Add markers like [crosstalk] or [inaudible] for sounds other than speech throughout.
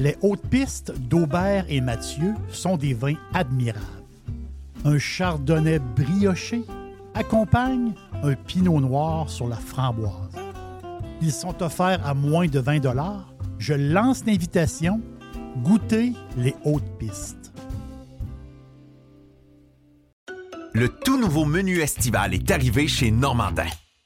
Les hautes pistes d'Aubert et Mathieu sont des vins admirables. Un chardonnay brioché accompagne un pinot noir sur la framboise. Ils sont offerts à moins de 20 Je lance l'invitation. Goûtez les hautes pistes. Le tout nouveau menu estival est arrivé chez Normandin.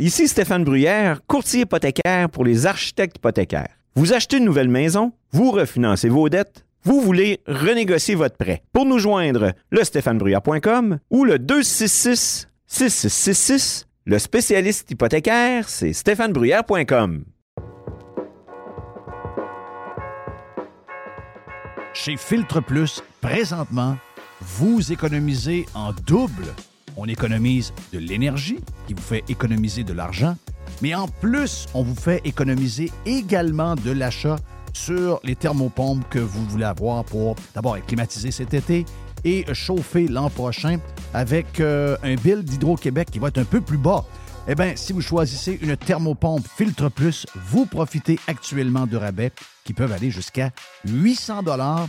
Ici Stéphane Bruyère, courtier hypothécaire pour les architectes hypothécaires. Vous achetez une nouvelle maison, vous refinancez vos dettes, vous voulez renégocier votre prêt. Pour nous joindre, le stéphanebruyère.com ou le 266 6666. Le spécialiste hypothécaire, c'est stéphanebruyère.com. Chez Filtre Plus, présentement, vous économisez en double on économise de l'énergie qui vous fait économiser de l'argent, mais en plus, on vous fait économiser également de l'achat sur les thermopompes que vous voulez avoir pour d'abord être climatisé cet été et chauffer l'an prochain avec euh, un bill d'Hydro-Québec qui va être un peu plus bas. Eh bien, si vous choisissez une thermopompe Filtre Plus, vous profitez actuellement de rabais qui peuvent aller jusqu'à 800 dollars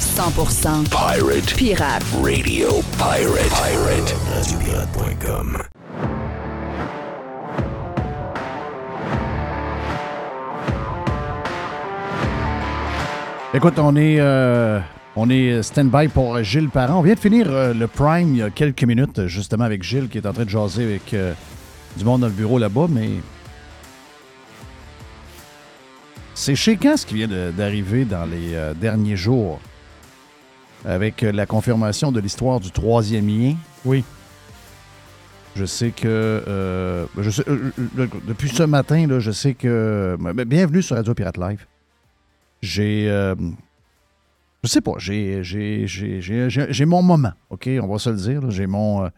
100% Pirate. Pirate. Radio Pirate. Pirate. RadioPirate.com. Écoute, on est, euh, on est stand-by pour Gilles Parent. On vient de finir euh, le Prime il y a quelques minutes, justement, avec Gilles qui est en train de jaser avec euh, du monde dans le bureau là-bas, mais c'est chez ce qui vient d'arriver dans les derniers jours avec la confirmation de l'histoire du troisième lien. Oui. Je sais que. Euh, je euh, depuis ce matin, là, je sais que. Bienvenue sur Radio Pirate Live. J'ai. Euh, je sais pas, j'ai, j'ai, mon moment, OK? On va se le dire. J'ai mon.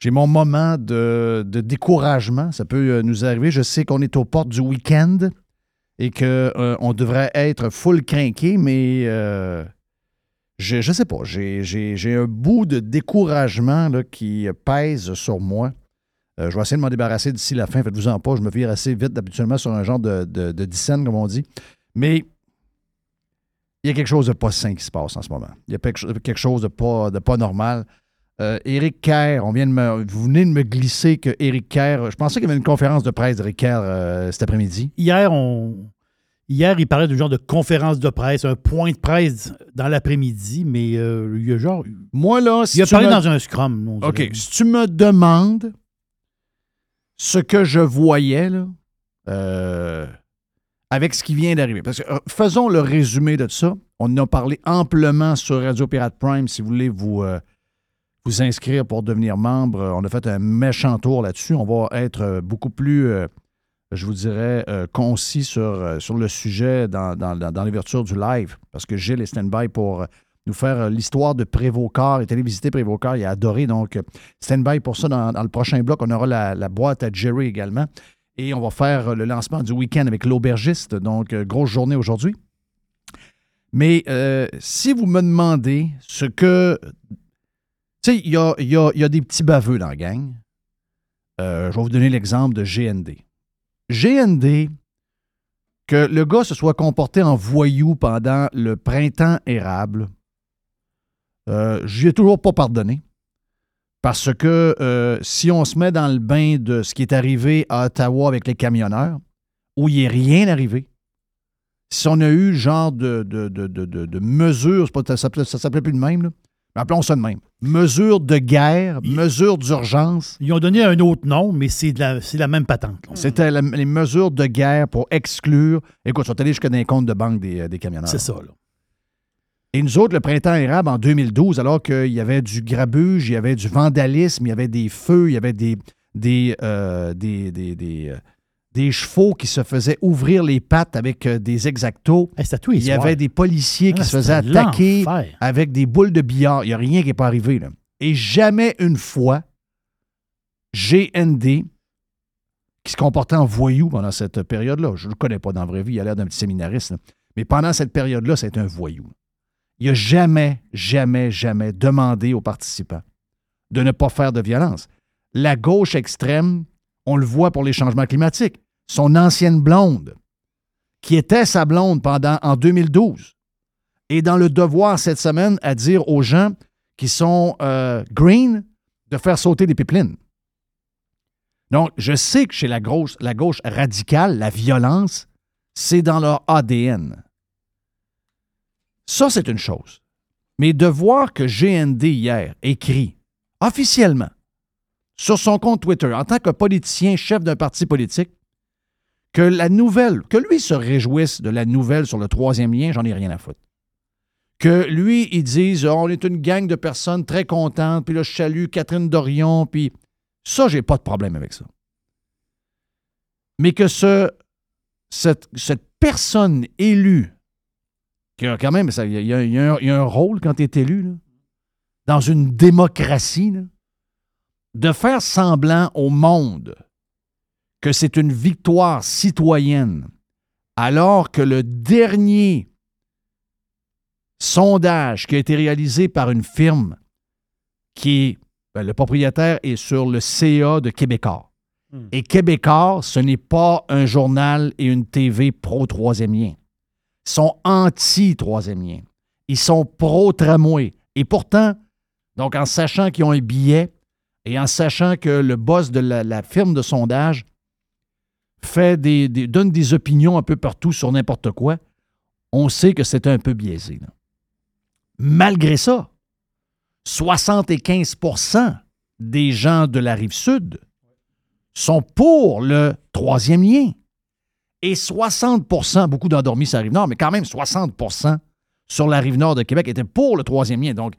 j'ai mon moment de, de, découragement. Ça peut nous arriver. Je sais qu'on est aux portes du week-end et qu'on devrait être full craqué, mais je, ne sais pas, j'ai un bout de découragement qui pèse sur moi. Euh, je vais essayer de m'en débarrasser d'ici la fin. Faites-vous-en pas. Je me vire assez vite, habituellement, sur un genre de, de, de comme on dit. Mais il y a quelque chose de pas sain qui se passe en ce moment. Il y a quelque chose de pas, de pas normal. Euh, Éric Kerr, on vient de me, vous venez de me glisser que Éric Kerr, je pensais qu'il y avait une conférence de presse d'Éric Kerr euh, cet après-midi. Hier, on, Hier, il parlait d'un genre de conférence de presse, un point de presse dans l'après-midi, mais euh, il a genre. Moi, là, si Il a parlé dans un scrum. OK. Si tu me demandes ce que je voyais, là, euh, avec ce qui vient d'arriver. Parce que euh, faisons le résumé de ça. On en a parlé amplement sur Radio Pirate Prime. Si vous voulez vous, vous inscrire pour devenir membre, on a fait un méchant tour là-dessus. On va être beaucoup plus je vous dirais, euh, concis sur, euh, sur le sujet dans, dans, l'ouverture du live, parce que Gilles est stand-by pour euh, nous faire l'histoire de Prévocar. Il est allé visiter Prévocar, il a adoré. Donc, stand-by pour ça dans, le prochain bloc. On aura la, boîte à Jerry également. Et on va faire le lancement du week-end avec l'aubergiste. Donc, grosse journée aujourd'hui. Mais si vous me demandez ce que. Tu sais, il y a, y a, des petits baveux dans la gang. je vais vous donner l'exemple de GND. GND, que le gars se soit comporté en voyou pendant le printemps érable, euh, je ai toujours pas pardonné. Parce que euh, si on se met dans le bain de ce qui est arrivé à Ottawa avec les camionneurs, où il n'est rien arrivé, si on a eu genre de, de, ça ça s'appelait plus de même, là. Mais appelons ça de même. Mesures de guerre, Il- mesures d'urgence. Ils ont donné un autre nom, mais c'est la, la même patente. C'était les mesures de guerre pour exclure. Écoute, ils sont allés jusqu'à les comptes de banque des, euh, des camionneurs. C'est ça, là. Et nous autres, le printemps érable en 2012, alors qu'il y avait du grabuge, il y avait du vandalisme, il y avait des feux, il y avait des, des, euh, des, des, des, euh, des chevaux qui se faisaient ouvrir les pattes avec euh, des exactos. Hey, Il y avait des policiers qui Ah, se faisaient attaquer avec des boules de billard. Il n'y a rien qui n'est pas arrivé. Là. Et jamais une fois, GND, qui se comportait en voyou pendant cette période-là, je ne le connais pas dans la vraie vie, il a l'air d'un petit séminariste, là. mais pendant cette période-là, c'est un voyou. Il n'a jamais, jamais, jamais demandé aux participants de ne pas faire de violence. La gauche extrême, on le voit pour les changements climatiques. Son ancienne blonde, qui était sa blonde pendant en 2012, est dans le devoir cette semaine à dire aux gens qui sont euh, green de faire sauter des pipelines. Donc, je sais que chez la gauche, la gauche radicale, la violence, c'est dans leur ADN. Ça, c'est une chose. Mais de voir que GND hier écrit officiellement sur son compte Twitter, en tant que politicien, chef d'un parti politique, que la nouvelle, que lui se réjouisse de la nouvelle sur le troisième lien, j'en ai rien à foutre. Que lui, il dise on est une gang de personnes très contentes, puis là, je salue Catherine Dorion, puis ça, j'ai pas de problème avec ça. Mais que ce, cette, cette personne élue, qui a quand même, il y, a- un- rôle quand tu es élu, dans une démocratie, de faire semblant au monde que c'est une victoire citoyenne, alors que le dernier sondage qui a été réalisé par une firme qui est, ben, le propriétaire est sur le CA de Québécois. Hmm. Et Québécois, ce n'est pas un journal et une TV pro-troisième lien. Ils sont anti-troisième lien. Ils sont pro-tramway. Et pourtant, donc en sachant qu'ils ont un billet et en sachant que le boss de la, la firme de sondage fait des, donne des opinions un peu partout sur n'importe quoi, on sait que c'est un peu biaisé. Malgré ça, 75% des gens de la rive sud sont pour le troisième lien. Et 60% beaucoup d'endormis sur la rive nord, mais quand même 60% sur la rive nord de Québec étaient pour le troisième lien. Donc,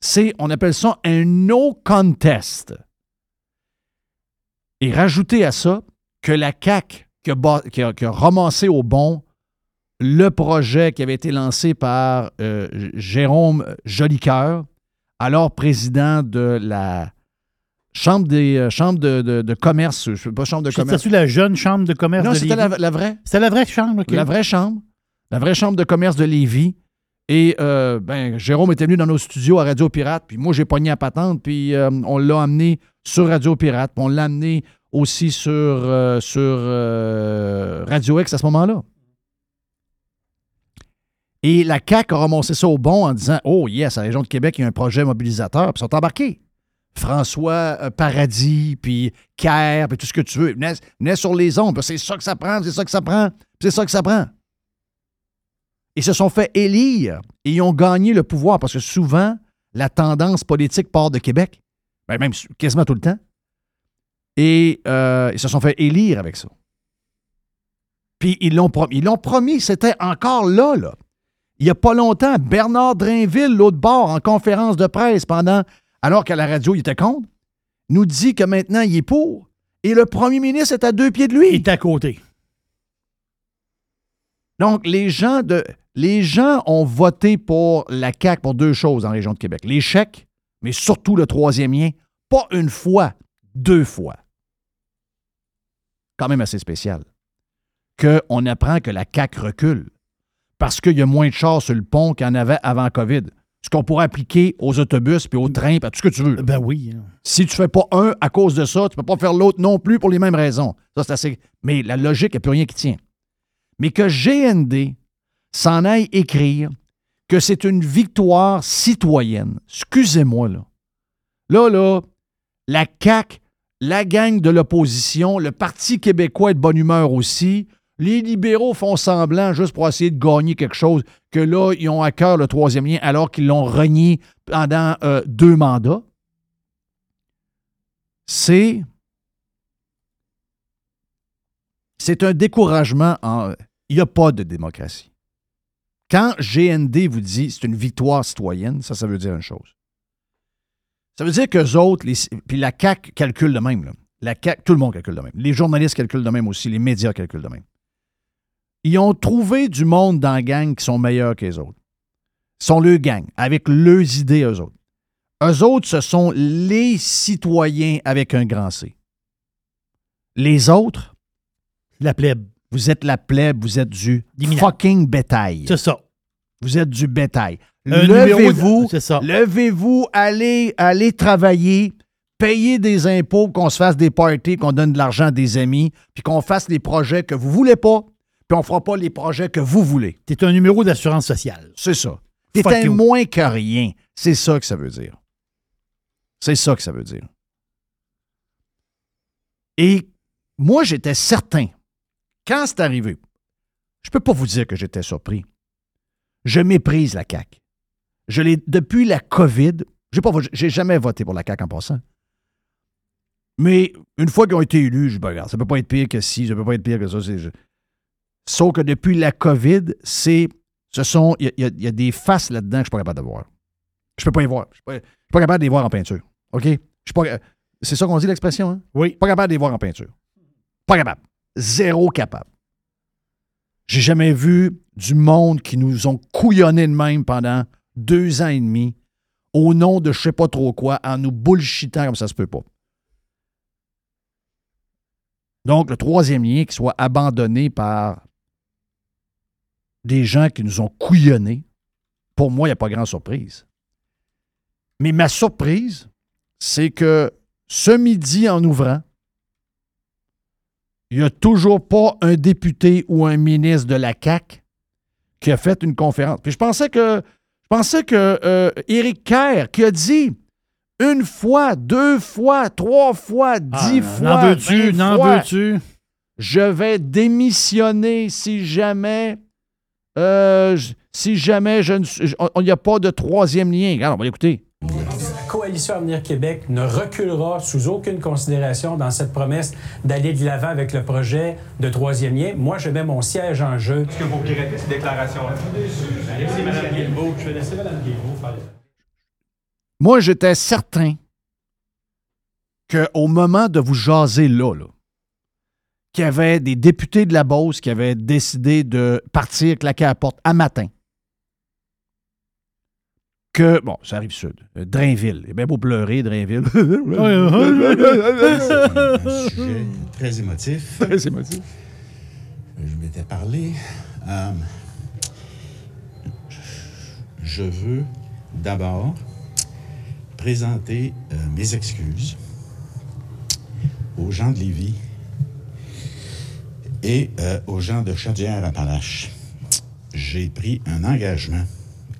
c'est, on appelle ça un no contest. Et rajouter à ça que la CAQ qui a, ba- qui a- qui a ramassé au bon le projet qui avait été lancé par euh, Jérôme Jolicoeur, alors président de la Chambre des euh, de, de- de commerce, je sais pas chambre de commerce. C'était-tu la jeune chambre de commerce Non, de c'était Lévis? la, la vraie. C'était la vraie chambre. La vraie chambre. La vraie chambre de commerce de Lévis. Et euh, ben, Jérôme était venu dans nos studios à Radio Pirate, puis moi j'ai pogné à patente, puis euh, on l'a amené sur Radio Pirate, puis on l'a amené aussi sur, euh, sur euh, Radio X à ce moment-là. Et la CAQ a ramassé ça au bon en disant Oh yes, à la région de Québec, il y a un projet mobilisateur, puis ils sont embarqués. François euh, Paradis, puis Kerr, puis tout ce que tu veux. Venaient sur les ondes, c'est ça que ça prend, c'est ça que ça prend, c'est ça que ça prend. Ils se sont fait élire et ils ont gagné le pouvoir parce que souvent, la tendance politique part de Québec, ben même quasiment tout le temps. Et euh, ils se sont fait élire avec ça. Puis ils l'ont promis. Ils l'ont promis, c'était encore là, là. Il n'y a pas longtemps, Bernard Drainville, l'autre bord, en conférence de presse, pendant, alors qu'à la radio, il était contre, nous dit que maintenant, il est pour. Et le premier ministre est à deux pieds de lui. Il est à côté. Donc, les gens, de, les gens ont voté pour la CAQ pour deux choses en région de Québec. Les chèques, mais surtout le troisième lien. Pas une fois, deux fois. Quand même assez spécial. Qu'on apprend que la CAQ recule parce qu'il y a moins de chars sur le pont qu'il y en avait avant COVID. Ce qu'on pourrait appliquer aux autobus, puis aux trains, puis à tout ce que tu veux. Ben oui. hein. Si tu fais pas un à cause de ça, tu peux pas faire l'autre non plus pour les mêmes raisons. Ça, c'est assez. Mais la logique, il n'y a plus rien qui tient. Mais que GND s'en aille écrire que c'est une victoire citoyenne. Excusez-moi, là. Là, là, la CAQ, la gang de l'opposition, le Parti québécois est de bonne humeur aussi, Les libéraux font semblant juste pour essayer de gagner quelque chose, que là, ils ont à cœur le troisième lien alors qu'ils l'ont renié pendant euh, deux mandats. C'est. C'est un découragement. En, il n'y a pas de démocratie. Quand GND vous dit c'est une victoire citoyenne, ça, ça veut dire une chose. Ça veut dire qu'eux autres, les, puis la CAQ calcule de même. Là. La CAQ, tout le monde calcule de même. Les journalistes calculent de même aussi, les médias calculent de même. Ils ont trouvé du monde dans la gang qui sont meilleurs que les autres. Ils sont le gang, avec leurs idées, eux autres. Eux autres, ce sont les citoyens avec un grand C. Les autres, La plèbe. vous êtes la plèbe, vous êtes du fucking bétail. C'est ça. Vous êtes du bétail. Levez-vous, levez-vous, allez, allez travailler, payez des impôts, qu'on se fasse des parties, qu'on donne de l'argent à des amis, puis qu'on fasse les projets que vous voulez pas, puis on fera pas les projets que vous voulez. T'es un numéro d'assurance sociale. C'est ça. T'es un you. moins que rien. C'est ça que ça veut dire. C'est ça que ça veut dire. Et moi, j'étais certain, quand c'est arrivé, je peux pas vous dire que j'étais surpris. Je méprise la CAQ. Je l'ai depuis la COVID. J'ai pas j'ai jamais voté pour la CAQ en passant. Mais une fois qu'ils ont été élus, je ben, regarde, ça peut pas être pire que ci, ça peut pas être pire que ça. je- Sauf que depuis la COVID, c'est ce sont. Il y a- y, y des faces là-dedans que je suis pas capable de voir. Je peux pas y voir. Je suis pas, pas capable de les voir en peinture. OK? Je suis pas. C'est ça qu'on dit l'expression, hein? Oui. Pas capable de les voir en peinture. Pas capable. Zéro capable. J'ai jamais vu du monde qui nous ont couillonné de même pendant deux ans et demi au nom de je sais pas trop quoi, en nous bullshitant comme ça se peut pas. Donc, le troisième lien qui soit abandonné par des gens qui nous ont couillonnés, pour moi, il n'y a pas grande surprise. Mais ma surprise, c'est que ce midi, en ouvrant, il n'y a toujours pas un député ou un ministre de la CAQ qui a fait une conférence. Puis je pensais que pensais que euh, Éric Kerr qui a dit une fois, deux fois, trois fois, dix Ah, fois, N'en veux-tu? je vais démissionner si jamais euh, si jamais je ne on- il n'y a pas de troisième lien. Regarde, on va l'écouter. La Coalition Avenir Québec ne reculera sous aucune considération dans cette promesse d'aller de l'avant avec le projet de troisième lien. Moi, je mets mon siège en jeu. Est-ce que vous regrettez ces déclarations-là? Laissez Mme Guilbeault, je vais laisser Mme Guilbeault faire le- Moi, j'étais certain qu'au moment de vous jaser là, là qu'il y avait des députés de la Beauce qui avaient décidé de partir claquer à la porte à matin. Que, bon, ça arrive sud, euh, Drainville. Il est bien beau pleurer, Drainville. Un [laughs] sujet [laughs] très émotif. C'est émotif. Je m'étais parlé. Euh, je veux d'abord présenter euh, mes excuses aux gens de Lévis et aux gens de Chaudière-Appalaches. J'ai pris un engagement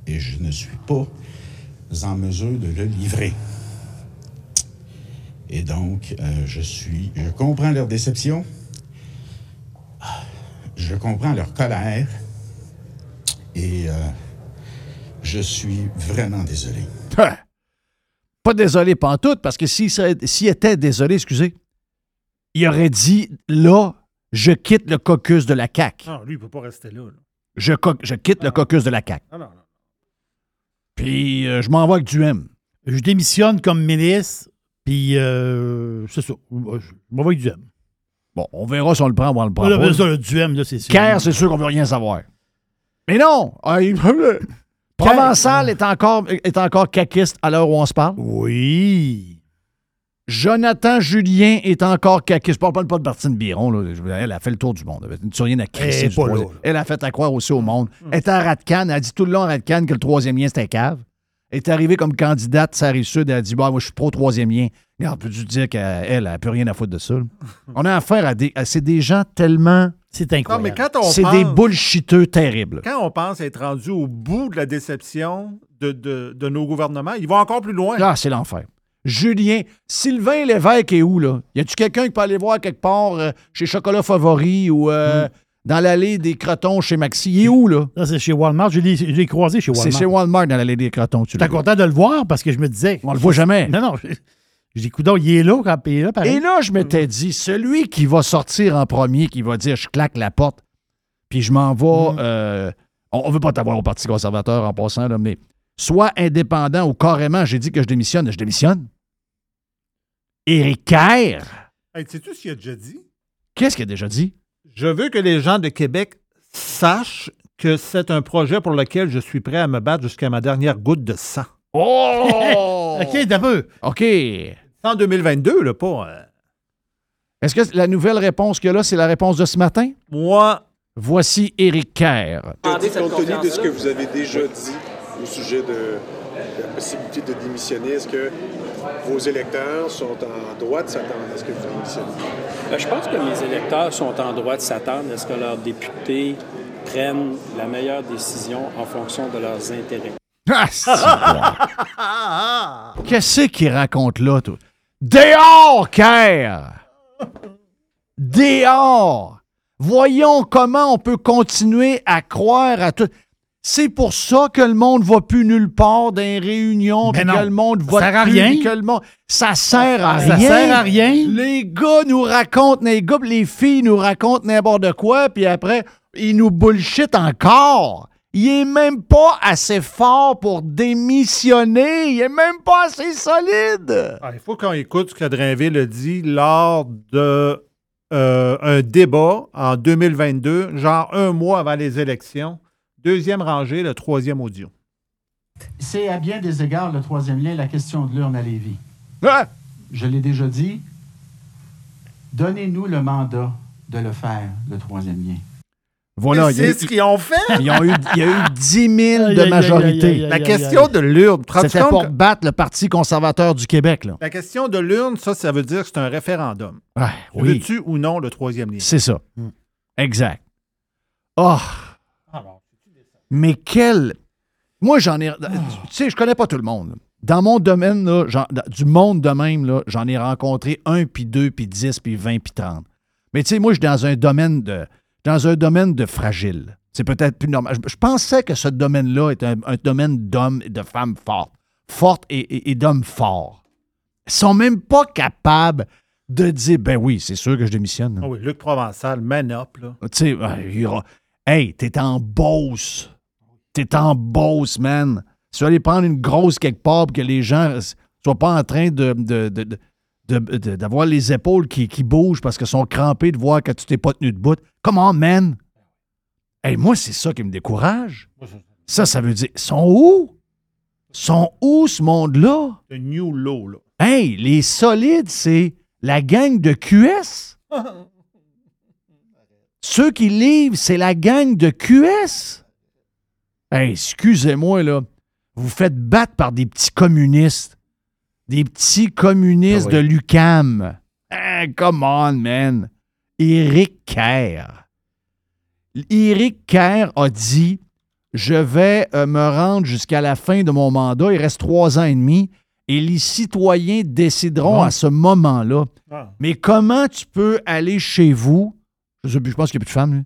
et je ne suis pas en mesure de le livrer. Et donc, euh, je suis. Je comprends leur déception. Je comprends leur colère. Et euh, je suis vraiment désolé. Ah! Pas désolé pantoute, parce que s'il était désolé, excusez, il aurait dit là, je quitte le caucus de la CAQ. Non, lui, il ne peut pas rester là. là. Je, co- je quitte le caucus de la CAQ. Non, non, non. Puis euh, je m'en vais avec du M. Je démissionne comme ministre, puis euh, c'est ça. Je m'en vais avec du M. Bon, on verra si on le prend ou on le prend là, pas. ça, le du M, là, c'est sûr. Caire, c'est sûr qu'on veut rien savoir. Mais non! Ah, Provençal est encore, est encore caquiste à l'heure où on se parle. Oui. Jonathan Julien est encore caquiste. Je parle pas de Martine Biron. Là. Elle a fait le tour du monde. Elle n'a rien à crisser Elle du. Elle a fait à croire aussi au monde. Elle était à Radcan. Elle a dit tout le long à Radcan que le troisième lien, c'était cave. Elle est arrivée comme candidate, ça arrive sud. Elle a dit bah, Moi, je suis pro troisième lien. Regarde, peux-tu dire qu'elle elle a plus rien à foutre de ça? là? [laughs] On a affaire à des. à- C'est des gens tellement. C'est Non, incroyable. mais quand on C'est pense, des bullshiteux terribles. quand on pense être rendu au bout de la déception de, de- de nos gouvernements, ils vont encore plus loin. Ah, c'est l'enfer. Julien, Sylvain Lévesque est où, là? Y a-tu quelqu'un qui peut aller voir quelque part euh, chez Chocolat Favori ou euh, dans l'allée des crotons chez Maxi? Il est où, là? Ça, c'est chez Walmart. Je l'ai croisé chez Walmart. C'est chez Walmart dans l'allée des crotons. Tu vu. content de le voir? Parce que je me disais. On le voit jamais. Non, non. Je, je dis, il est là quand il est là, pareil. Et là, je m'étais dit, celui qui va sortir en premier, qui va dire je claque la porte, puis je m'en vais. euh, on ne veut pas t'avoir au Parti conservateur en passant, là, mais soit indépendant ou carrément, j'ai dit que je démissionne, je démissionne. Éric Kerr, Hey, sais-tu ce qu'il a déjà dit? qu'est-ce qu'il a déjà dit? Je veux que les gens de Québec sachent que c'est un projet pour lequel je suis prêt à me battre jusqu'à ma dernière goutte de sang. Oh! [laughs] OK, d'un peu. OK. C'est en 2022, là, pas. euh, Est-ce que la nouvelle réponse qu'il y a là, c'est la réponse de ce matin? Moi, Voici Éric Kerr. Compte tenu de ce que vous avez déjà dit au sujet de la possibilité de démissionner, est-ce que vos électeurs sont en droit de s'attendre à ce que vous démissionnez? Ben, je pense que mes électeurs sont en droit de s'attendre à ce que leurs députés prennent la meilleure décision en fonction de leurs intérêts. Ah. [laughs] Qu'est-ce qu'il raconte là, toi? Dehors, Kerr! Dehors! Voyons comment on peut continuer à croire à tout. C'est pour ça que le monde va plus nulle part dans les réunions, puis que le monde ça vote sert à plus, rien. que le monde... Ça sert à Ça rien. sert à rien. Les gars nous racontent, les gars, les filles nous racontent n'importe quoi, puis après, ils nous bullshit encore. Il est même pas assez fort pour démissionner. Il est même pas assez solide. ah, il faut qu'on écoute ce que Drainville a dit lors de euh, un débat en 2022, genre un mois avant les élections. Deuxième rangée, le troisième audio. C'est à bien des égards le troisième lien, la question de l'urne à Lévis. Ah! Je l'ai déjà dit, donnez-nous le mandat de le faire, le troisième lien. Voilà, il y, a c'est ce qu'ils ont fait. ils ont eu- il y a eu 10 000 Aïe, aïe, de majorité. La question de l'urne. C'était pour que- battre le Parti conservateur du Québec. Là. La question de l'urne, ça, ça veut dire que c'est un référendum. Oui, Veux-tu ou non le troisième lien? c'est ça. Hmm. Exact. Oh! Mais quel. Moi, j'en ai. Tu sais, je connais pas tout le monde. Dans mon domaine, là, du monde de même, j'en ai rencontré un, puis deux, puis dix, puis vingt, puis trente. Mais tu sais, moi, je suis dans un domaine de. Dans un domaine de fragile. C'est peut-être plus normal. Je, je pensais que ce domaine-là était un, un domaine d'hommes et de femmes fortes. Fortes et, et- et d'hommes forts. Ils sont même pas capables de dire ben oui, c'est sûr que je démissionne. Ah oui, Luc Provençal, man up, là. Tu sais, euh, aura- hey, t'es en Beauce. T'es en Beauce, man. Tu vas aller prendre une grosse quelque part pour que les gens soient pas en train de, d'avoir les épaules qui, qui bougent parce qu'ils sont crampés de voir que tu t'es pas tenu debout. Comment, man? Hey, moi, c'est ça qui me décourage. Ça, ça veut dire, sont où? Sont où ce monde-là? Le New Low, là. Hey, les solides, c'est la gang de QS. [laughs] Ceux qui livrent, c'est la gang de QS. Hey, excusez-moi, là. Vous faites battre par des petits communistes. Des petits communistes Ah oui. de l'UCAM. Hey, come on, man. Éric Kerr. Éric Kerr a dit Je vais euh, me rendre jusqu'à la fin de mon mandat. Il reste trois ans et demi. Et les citoyens décideront Bon. à ce moment-là. Ah. Mais comment tu peux aller chez vous, je, sais plus, je pense qu'il n'y a plus de femme, lui,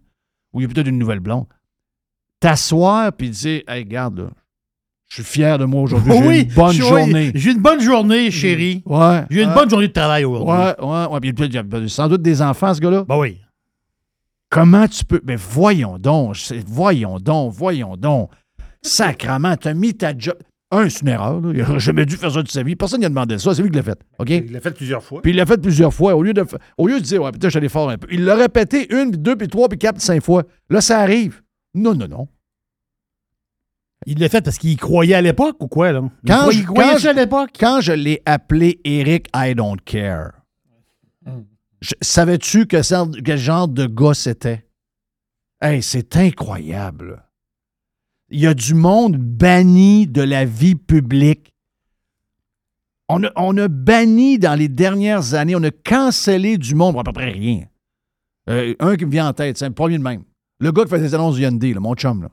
ou il y a peut-être une nouvelle blonde, t'asseoir puis dire Hey, regarde, là, je suis fier de moi aujourd'hui, [laughs] j'ai oui, une bonne je- journée. J'ai une bonne journée, chérie. Ouais. J'ai une ouais, bonne journée de travail aujourd'hui. Ouais, ouais, ouais. Puis il y a peut-être sans doute des enfants, ce gars-là. Ben oui. Comment tu peux. Mais voyons donc, voyons donc, voyons donc. Sacrement, t'as mis ta job. Un, c'est une erreur. là. Il n'aurait jamais dû faire ça de sa vie. Personne n'a demandé ça. C'est lui qui l'a fait. OK? Il l'a fait plusieurs fois. Puis il l'a fait plusieurs fois. Au lieu de, au lieu de dire, ouais, putain, je suis allé fort un peu. Il l'a répété une, puis deux, puis trois, puis quatre, puis cinq fois. Là, ça arrive. Non, non, non. Il l'a fait parce qu'il y croyait à l'époque ou quoi, là? Il Quand croyait- je- il croyait quand ça à l'époque? Quand je l'ai appelé Eric I don't care, savais-tu que quel genre de gars c'était? Hey, c'est incroyable. Il y a du monde banni de la vie publique. On a, on a banni dans les dernières années, on a cancellé du monde à peu près rien. Euh, un qui me vient en tête, c'est le premier de même. Le gars qui fait des annonces du Hyundai, là, mon chum, là.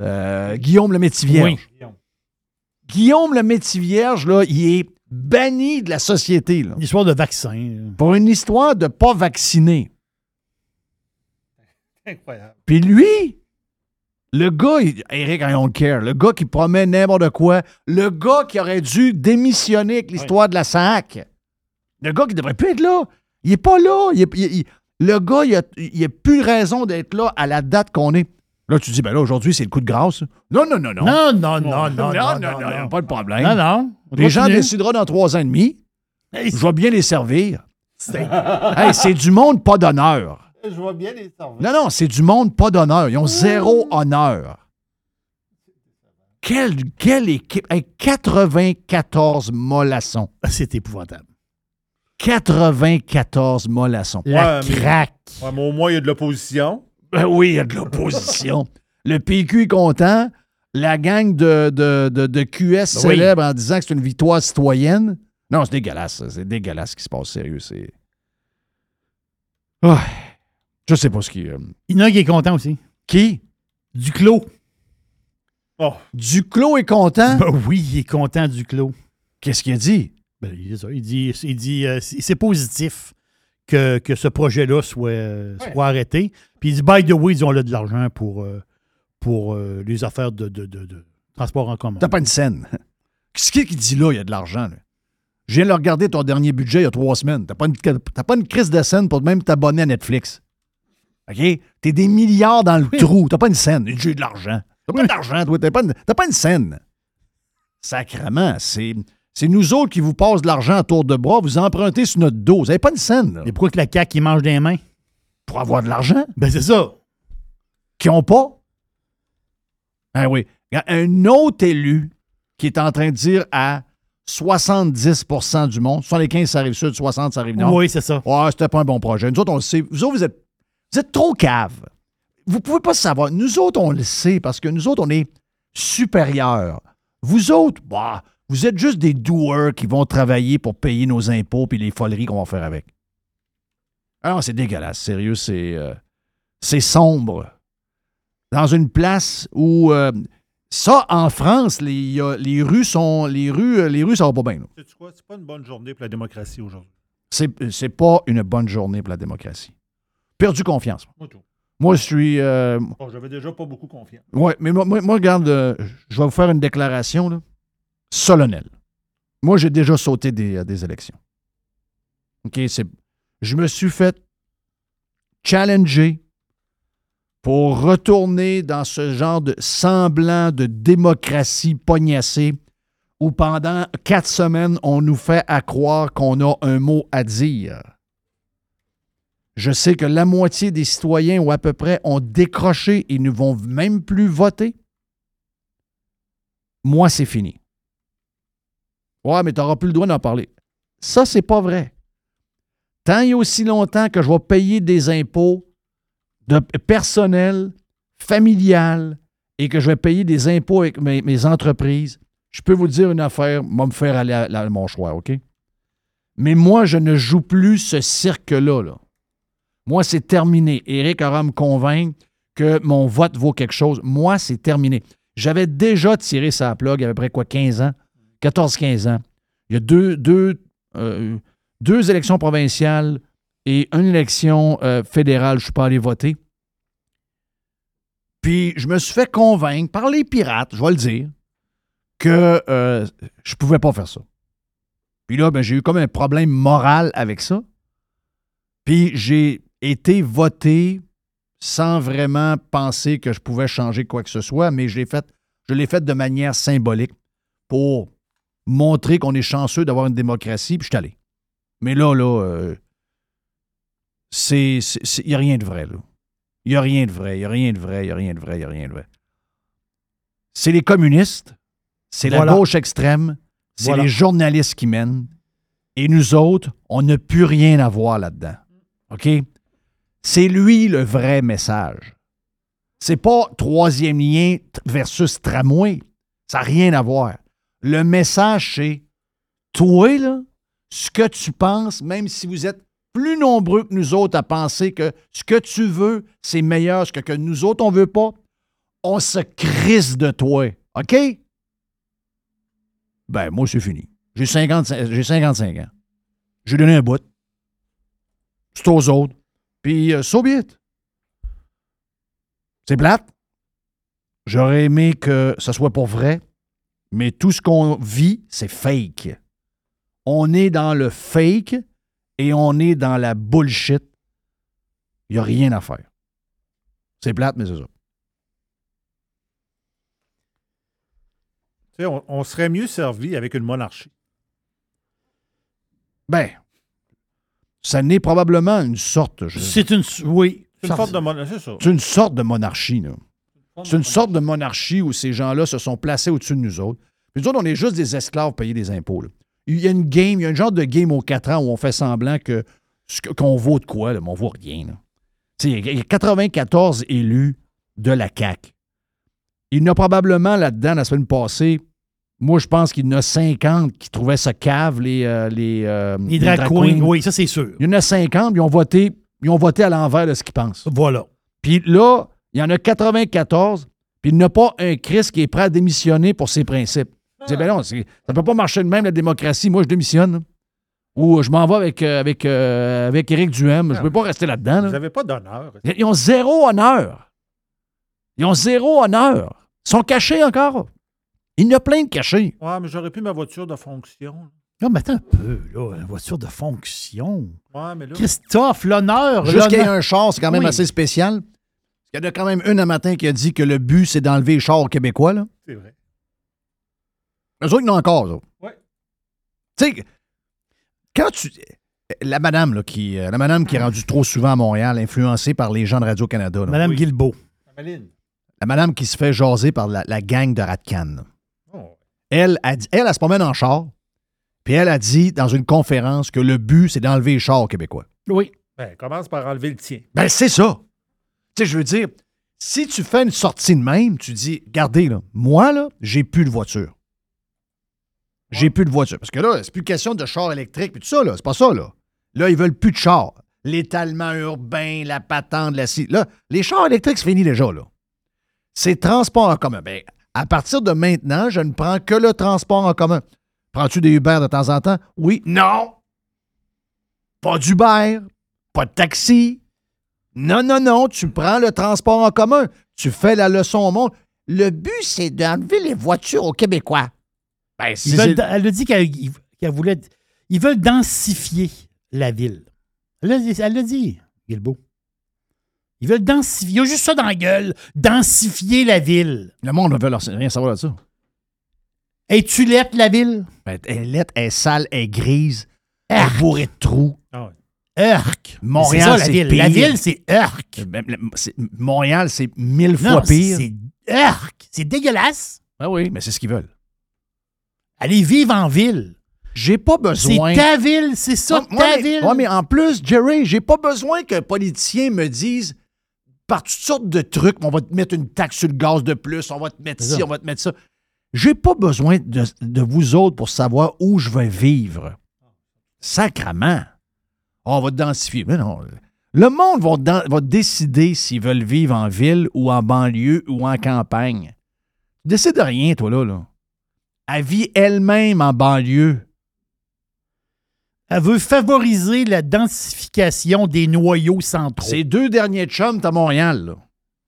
Euh, Guillaume le Métivierge. Oui. Guillaume le Métivierge, là, il est banni de la société. Là, Une histoire de vaccin. pour une histoire de pas vacciner. Incroyable. Puis lui, le gars, Eric, I don't care, le gars qui promet n'importe quoi, le gars qui aurait dû démissionner avec l'histoire de la SAC, le gars qui devrait plus être là, il est pas là. Il est- il- il- le gars, il n'a a plus raison d'être là à la date qu'on est. Là, tu dis, ben là, aujourd'hui, c'est le coup de grâce. Non, non, non, non. Non, non, non, non. Non, non, non, pas de problème. Non, non. Les gens décideront dans trois ans et demi. Je vais bien les servir. C'est [laughs] du monde pas d'honneur. Je vois bien les servir. Non, non, c'est du monde pas d'honneur. Ils ont zéro honneur. Quelle, quelle équipe. 94 mollassons. Ah, c'est épouvantable. 94 mollassons. La Ouais, mais- craque. Ouais, mais au moins, il y a de l'opposition. Ben oui, il y a de l'opposition. [laughs] Le PQ est content. La gang de, de, de, de QS Ben oui. célèbre en disant que c'est une victoire citoyenne. Non, c'est dégueulasse. C'est dégueulasse ce qui se passe, sérieux. C'est. Ah, je sais pas ce qui. euh, Il y en a qui est content aussi. Qui? Duclos. Oh, Duclos est content? Ben oui, il est content, Duclos. Qu'est-ce qu'il a dit? Ben, il dit. Il dit, euh, c'est positif que, que ce projet-là soit, euh, soit arrêté. Puis il dit, by the way, ils ont là de l'argent pour, euh, pour les affaires de, de, de- de transport en commun. T'as pas une scène. [laughs] Qu'est-ce qui qui dit là, il y a de l'argent? Je viens de regarder ton dernier budget il y a trois semaines. T'as pas une, pas une crise de scène pour même t'abonner à Netflix. OK? T'es des milliards dans le trou. T'as pas une scène. J'ai de l'argent. T'as pas d'argent, toi. T'as pas, une- pas une scène. Sacrement, c'est, c'est nous autres qui vous passent de l'argent à tour de bras. Vous empruntez sur notre dos. Vous avez pas une scène. là, Mais pourquoi que la CAQ, il mange des mains? pour avoir de l'argent? Ben c'est ça. qui n'ont pas? Ah oui. Un autre élu qui est en train de dire à 70% du monde, 75 ça arrive sud, 60 ça arrive nord. Oui, c'est ça. Ouais, c'était pas un bon projet. Nous autres, on le sait. Vous autres, vous êtes, vous êtes trop caves. Vous pouvez pas savoir. Nous autres, on le sait parce que nous autres, on est supérieurs. Vous autres, bah, vous êtes juste des doers qui vont travailler pour payer nos impôts et les foleries qu'on va faire avec. Ah non, c'est dégueulasse. Sérieux, c'est, euh, c'est sombre. Dans une place où. euh, ça, en France, les, les rues sont. Les rues, les rues, ça va pas bien. C'est pas une bonne journée pour la démocratie aujourd'hui? C'est, pas une bonne journée pour la démocratie. Perdu confiance. Moi. Moi, je suis. euh, Bon, j'avais déjà pas beaucoup confiance. ouais, mais moi, moi, moi, regarde, euh, je vais vous faire une déclaration là, solennelle. Moi, j'ai déjà sauté des, élections. Je me suis fait challenger pour retourner dans ce genre de semblant de démocratie pognassée où pendant quatre semaines, on nous fait à croire qu'on a un mot à dire. Je sais que la moitié des citoyens, ou à peu près, ont décroché et ne vont même plus voter. Moi, c'est fini. Ouais, mais tu n'auras plus le droit d'en parler. Ça, c'est pas vrai. Tant et aussi longtemps que je vais payer des impôts de personnel, familial, et que je vais payer des impôts avec mes, entreprises, je peux vous dire une affaire, va me faire aller à, mon choix, OK? Mais moi, je ne joue plus ce cirque-là. Là. Moi, c'est terminé. Éric aura à me convaincre que mon vote vaut quelque chose. Moi, c'est terminé. J'avais déjà tiré sa plug il y a à peu près quoi, 15 ans, 14-15 ans. Il y a deux, deux, euh, deux élections provinciales et une élection euh, fédérale, je ne suis pas allé voter. Puis je me suis fait convaincre par les pirates, je vais le dire, que euh, je ne pouvais pas faire ça. Puis là, ben, j'ai eu comme un problème moral avec ça. Puis j'ai été voté sans vraiment penser que je pouvais changer quoi que ce soit, mais fait, je l'ai fait de manière symbolique pour montrer qu'on est chanceux d'avoir une démocratie, puis je suis allé. Mais là, là, euh, c'est. Il n'y a rien de vrai, là. Il n'y a rien de vrai, il n'y a rien de vrai, il n'y a rien de vrai, il n'y a rien de vrai. C'est les communistes, c'est la gauche extrême, c'est Voilà. les journalistes qui mènent. Et nous autres, on n'a plus rien à voir là-dedans. OK? C'est lui le vrai message. C'est pas troisième lien versus tramway. Ça n'a rien à voir. Le message, c'est toi, là, ce que tu penses, même si vous êtes plus nombreux que nous autres à penser que ce que tu veux, c'est meilleur que, que nous autres, on veut pas, on se crisse de toi. OK? Ben, moi, c'est fini. J'ai 55, j'ai 55 ans. J'ai donné un bout. C'est aux autres. Puis, euh, so. C'est plate. J'aurais aimé que ce soit pour vrai, mais tout ce qu'on vit, c'est fake. On est dans le fake et on est dans la bullshit. Il n'y a rien à faire. C'est plate, mais c'est ça. Tu sais, on, on serait mieux servi avec une monarchie. Ben, ça n'est probablement une sorte. je- C'est une. Oui. C'est une sorte de monarchie, ça. C'est une sorte de monarchie, là. C'est une sorte de monarchie où ces gens-là se sont placés au-dessus de nous autres. Puis nous autres, on est juste des esclaves payés des impôts. là. Il y a une game, il y a un genre de game aux quatre ans où on fait semblant que qu'on vaut de quoi, là, mais on vaut rien. là. Il y a 94 élus de la CAQ. Il y en a probablement là-dedans, la semaine passée, moi, je pense qu'il y en a 50 qui trouvaient ça cave, les, euh, les, euh, Les drag drag queens. oui, ça c'est sûr. Il y en a 50, ils ont voté, ils ont voté à l'envers de ce qu'ils pensent. Voilà. Puis là, il y en a 94, puis il n'y a pas un Christ qui est prêt à démissionner pour ses principes. Je dis, ben non, ça ne peut pas marcher de même, la démocratie. Moi, je démissionne. là. Ou je m'en vais avec, euh, avec, euh, avec Éric Duhem. Je ne peux pas rester là-dedans. là. Vous n'avez pas d'honneur. Ils ils ont zéro honneur. Ils ont zéro honneur. Ils sont cachés encore. Il y en a plein de cachés. Ouais, mais j'aurais pu ma voiture de fonction. Non, mais attends un peu, là. Une voiture de fonction. Ouais, mais là. Christophe, l'honneur. Juste qu'il y ait un char, c'est quand même Oui. assez spécial. Il y en a quand même une un matin qui a dit que le but, c'est d'enlever les chars aux Québécois. Là. C'est vrai. Eux autres, ils en ont encore. Ouais. Tu sais, quand tu. La madame, là, qui, euh, la madame qui est rendue trop souvent à Montréal, influencée par les gens de Radio-Canada. là. Madame Guilbeault. Maline. La madame qui se fait jaser par la, la gang de Ratcan. Oh. Elle, a dit- elle, elle se promène en char, puis elle a dit dans une conférence que le but, c'est d'enlever les chars aux Québécois. Oui. Ben, commence par enlever le tien. Ben, c'est ça. Tu sais, je veux dire, si tu fais une sortie de même, tu dis, regardez, là, moi, là, j'ai plus de voiture. J'ai plus de voiture. Parce que là, c'est plus question de char électrique puis tout ça, là. C'est pas ça, là. Là, ils veulent plus de char. L'étalement urbain, la patente, la scie. Là, les chars électriques, c'est fini déjà, là. C'est transport en commun. Ben, à partir de maintenant, je ne prends que le transport en commun. Prends-tu des Uber de temps en temps? Oui. Non. Pas d'Uber. Pas de taxi. Non, non, non. Tu prends le transport en commun. Tu fais la leçon au monde. Le but, c'est d'enlever les voitures aux Québécois. Ben, si Ils veulent- elle a dit qu'elle voulait. Ils veulent densifier la ville. Elle l'a dit, Guilbeault. Ils veulent densifier. Il y a juste ça dans la gueule. Densifier la ville. Le monde ne veut leur- rien savoir de ça. Es-tu lettre, la ville? Ben, elle est laite, elle est sale, elle est grise, elle est bourrée de trous. Ah ouais. Urk. Montréal, C'est ça, la c'est ville. pire. La ville, c'est Urk. Ben, le- c'est- Montréal, c'est mille Non, fois pire. C'est Urk. C'est dégueulasse. Ah oui, mais c'est ce qu'ils veulent. Allez vivre en ville. J'ai pas C'est besoin. ta ville, c'est ça, Ouais, ta ville. ouais, mais en plus, Jerry, j'ai pas besoin qu'un politicien me dise par toutes sortes de trucs, on va te mettre une taxe sur le gaz de plus, on va te mettre C'est ci, on va te mettre ça. J'ai pas besoin de, de vous autres pour savoir où je vais vivre. Sacrement. On va densifier. Mais non. Le monde va, dan- va décider s'ils veulent vivre en ville ou en banlieue ou en campagne. Tu décides de rien, toi, là. là. Elle vit elle-même en banlieue. Elle veut favoriser la densification des noyaux centraux. Ces deux derniers chums, t'as Montréal, là.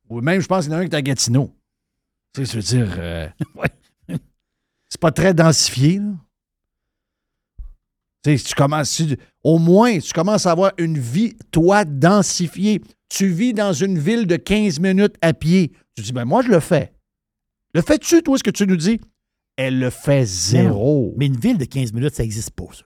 Ou même, je pense qu'il y en a un qui est à Gatineau. Tu sais, je veux dire, euh, [laughs] c'est pas très densifié, là. Tu sais, si tu commences, si- au moins, tu commences à avoir une vie, toi, densifiée. Tu vis dans une ville de 15 minutes à pied. Tu dis, ben moi, je le fais. Le fais-tu, toi, ce que tu nous dis? Elle le fait zéro. Mais une ville de 15 minutes, ça n'existe pas, ça.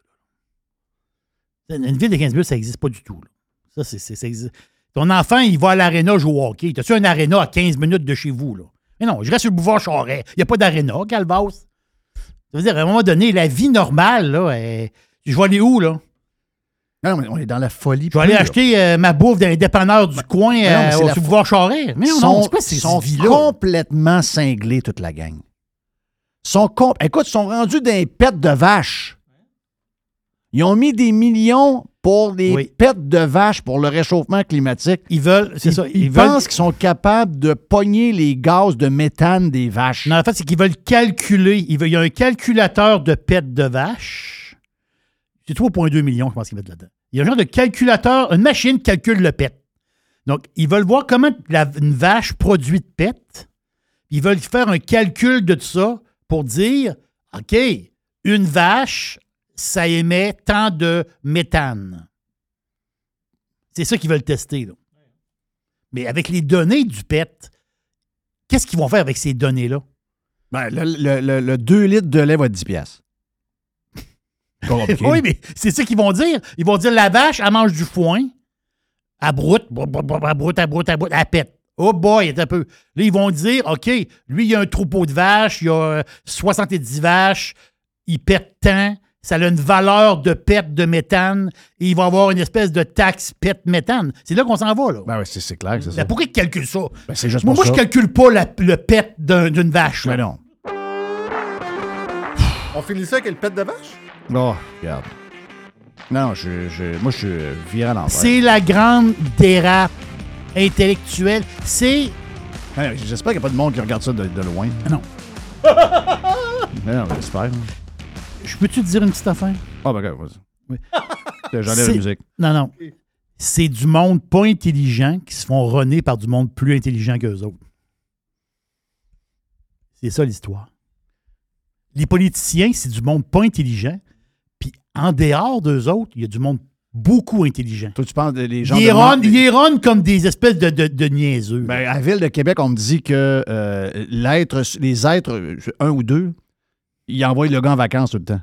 Une ville de 15 minutes, ça n'existe pas du tout. là. Ça, c'est, c'est- ça existe. Ton enfant, il va à l'aréna jouer au hockey. T'as-tu un aréna à 15 minutes de chez vous? Là? Mais non, je reste sur le boulevard Charest. Il n'y a pas d'aréna, Calvas. Ça veut dire, à un moment donné, la vie normale, là, elle- je vais aller où, là? Non, mais on est dans la folie. Je vais aller acheter euh, ma bouffe dans les dépanneurs du coin non, mais euh, au boulevard Charest. Mais non, sont, non, c'est quoi ces sont vies-là? complètement cinglés, toute la gang. Sont com- Écoute, ils sont rendus des pets de vaches. Ils ont mis des millions pour des Oui. pets de vaches pour le réchauffement climatique. Ils veulent, c'est Ils, ça, ils ils veulent- pensent qu'ils sont capables de pogner les gaz de méthane des vaches. Non, en fait, c'est qu'ils veulent calculer. Ils veulent- il y a un calculateur de pète de vache. C'est 3,2 millions, je pense qu'ils mettent là-dedans. Il y a un genre de calculateur, une machine qui calcule le pet. Donc, ils veulent voir comment une vache produit de pète. Ils veulent faire un calcul de tout ça pour dire, OK, une vache, ça émet tant de méthane. C'est ça qu'ils veulent tester. là. Mais avec les données du PET, qu'est-ce qu'ils vont faire avec ces données-là? Ben, le- le 2 litres de lait va être 10 piastres. Compliqué. [laughs] oui, mais c'est ça qu'ils vont dire. Ils vont dire la vache, elle mange du foin, elle broute, brou- brou- brou- elle broute, elle broute, elle broute, elle pète. Oh boy, un peu. Là, ils vont dire, OK, lui, il y a un troupeau de vaches, il y a euh, 70 vaches, il pète tant, ça a une valeur de pète de méthane, et il va avoir une espèce de taxe pète méthane. C'est là qu'on s'en va, là. Ben oui, c'est c'est clair que c'est ça. Mais pourquoi ils calculent ça? Ben, c'est juste moi, pour moi, je calcule pas la- le pète d'un- d'une vache. Mais là. non. On finit ça avec le pet de vache? Oh, regarde. Non, je, je- moi, je suis viré à l'envers. C'est la grande dérape intellectuelle. C'est. J'espère qu'il n'y a pas de monde qui regarde ça de, de loin. [laughs] Non. Mais non, j'espère. Je peux-tu te dire une petite affaire? Ah, ben, vas-y. Oui. [laughs] J'enlève la musique. Non, non. C'est du monde pas intelligent qui se font runner par du monde plus intelligent qu'eux autres. C'est ça l'histoire. Les politiciens, c'est du monde pas intelligent. En dehors d'eux autres, il y a du monde beaucoup intelligent. Toi, tu penses des gens. Ils de run- ils run comme des espèces de, de, de niaiseux. Ben, à la ville de Québec, on me dit que euh, l'être, les êtres, un ou deux, ils envoient le gars en vacances tout le temps.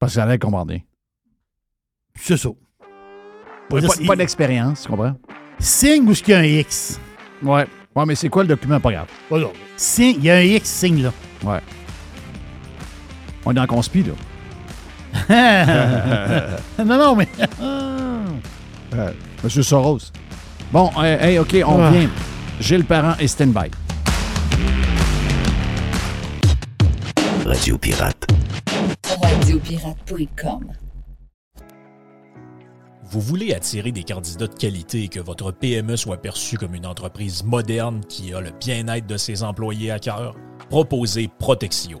Parce que ça allait commander. c'est ça. Pas, pas- pas d'expérience, tu comprends? Signe où ce qu'il y a un X. Ouais. Ouais, mais c'est quoi le document? Pas grave. Signe, il y a un X, signe là. Ouais. On est dans le conspi, là. [laughs] non, non, mais. [laughs] Euh, Monsieur Soros. Bon, euh, hey, OK, on Ah. vient. Gilles Parent et stand-by. Radio Pirate. Radiopirate.com. Vous voulez attirer des candidats de qualité et que votre PME soit perçue comme une entreprise moderne qui a le bien-être de ses employés à cœur? Proposez Protexio,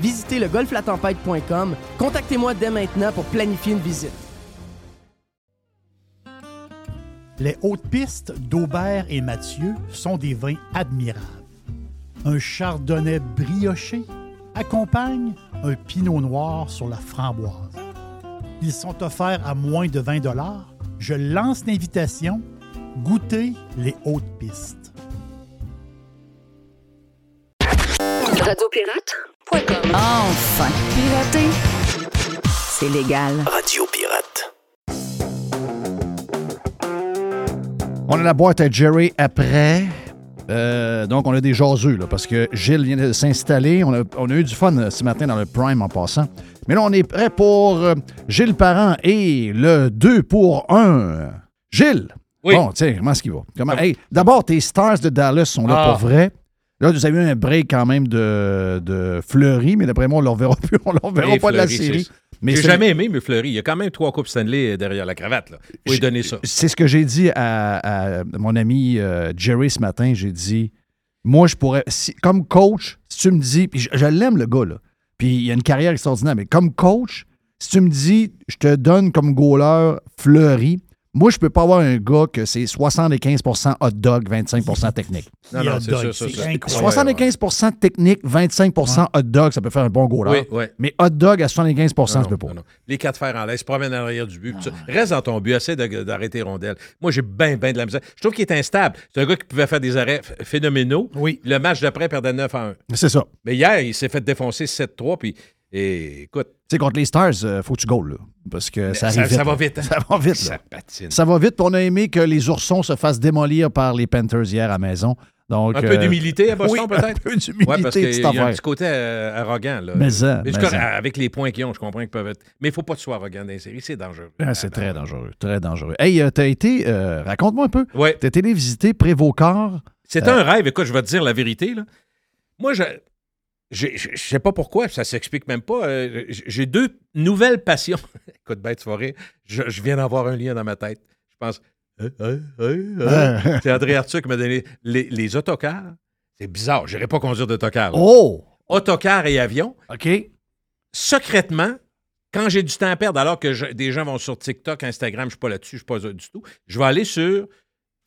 Visitez le golflatempête.com. Contactez-moi dès maintenant pour planifier une visite. Les hautes pistes d'Aubert et Mathieu sont des vins admirables. Un chardonnay brioché accompagne un pinot noir sur la framboise. Ils sont offerts à moins de 20 Je lance l'invitation. Goûtez les hautes pistes. Enfin, pirater, c'est légal. Radio Pirate. On a la boîte à Jerry après. Euh, donc, on a des jaseux, là, parce que Gilles vient de s'installer. On a, on a eu du fun euh, ce matin dans le Prime en passant. Mais là, on est prêt pour euh, Gilles Parent et le 2 pour 1. Gilles! Oui. Bon, tiens, comment est-ce qu'il va? Comment, hey, D'abord, tes Stars de Dallas sont là Ah. pour vrai. Là, vous avez eu un break quand même de, de Fleury, mais d'après moi, on ne le reverra plus. On ne le reverra pas de la série. Mais J'ai jamais aimé, mais Fleury. Il y a quand même trois Coupes Stanley euh, derrière la cravate. Là. Vous donner ça. C'est ce que j'ai dit à, à mon ami euh, Jerry ce matin. J'ai dit, moi, je pourrais, si- comme coach, si tu me dis, puis je, je l'aime le gars, là, puis il a une carrière extraordinaire, mais comme coach, si tu me dis, je te donne comme goaler Fleury, moi, je peux pas avoir un gars que c'est 75% hot dog, 25% [laughs] technique. Non, non, c'est ça, ça, ça. 75% technique, 25% hot dog, ça peut faire un bon goaler. Oui, oui. Mais hot dog à 75 ça Non, se peut pas. non, non. Les quatre fers en l'air, se promènent en arrière du but. ça. Reste dans ton but, essaie de- d'arrêter les rondelles. Moi, j'ai bien, bien de la misère. Je trouve qu'il est instable. C'est un gars qui pouvait faire des arrêts ph- phénoménaux. Oui. Le match d'après, il perdait 9 à 1. C'est ça. Mais hier, il s'est fait défoncer 7-3. Puis, et, écoute. Tu sais, contre les Stars, il faut que tu goals, là. Parce que ça Ça- arrive ça vite, va là. vite, hein? Ça va vite, Ça patine. Ça va vite, puis on a aimé que les oursons se fassent démolir par les Panthers hier à la maison. Donc, Un peu euh, d'humilité à Boston, oui, peut-être? Un peu d'humilité, Ouais, parce qu'il y a un petit côté euh, arrogant. Là. Mais ça, Mais mais ça. avec les points qu'ils ont, je comprends qu'ils peuvent être. Mais il ne faut pas que tu sois arrogant dans les séries, c'est dangereux. Ah, c'est très dangereux, très dangereux. Hey, euh, t'as été, euh, raconte-moi un peu. Oui. T'as été allé visiter Prévocor. C'était Euh, un rêve. Écoute, je vais te dire la vérité. Là. Moi, je je je sais pas pourquoi, ça s'explique même pas. euh, J'ai deux nouvelles passions. [laughs] Écoute, bête soirée, je, je viens d'avoir un lien dans ma tête. Je pense. Hein, hein, hein, hein. C'est André Arthur qui m'a donné les, les autocars. C'est bizarre, je n'irai pas conduire d'autocar. Oh! Autocar et avion. OK. Secrètement, quand j'ai du temps à perdre, alors que je- des gens vont sur TikTok, Instagram, je ne suis pas là-dessus, je ne suis pas du tout, je vais aller sur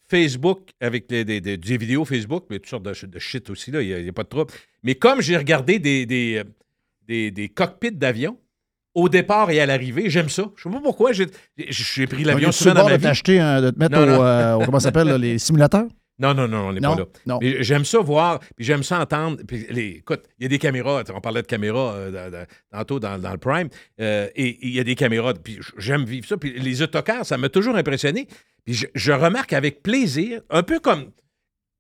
Facebook avec des, des- des- des vidéos Facebook, mais toutes sortes de, de shit aussi, là, il n'y a, pas de trouble. Mais comme j'ai regardé des, des, euh, des- des cockpits d'avion, au départ et à l'arrivée, j'aime ça. Je ne sais pas pourquoi, j'ai j'ai pris l'avion dans bord ma vie. de te mettre Non, au, euh, au- comment ça s'appelle, là, les simulateurs? Non, non, non, on n'est Non, pas là. non. Mais j'aime ça voir, puis j'aime ça entendre. Puis les, écoute, il y a des caméras, on parlait de caméras euh, tantôt dans, dans le Prime, euh, et il y a des caméras, puis j'aime vivre ça. Puis les autocars, ça m'a toujours impressionné. Puis je, je remarque avec plaisir, un peu comme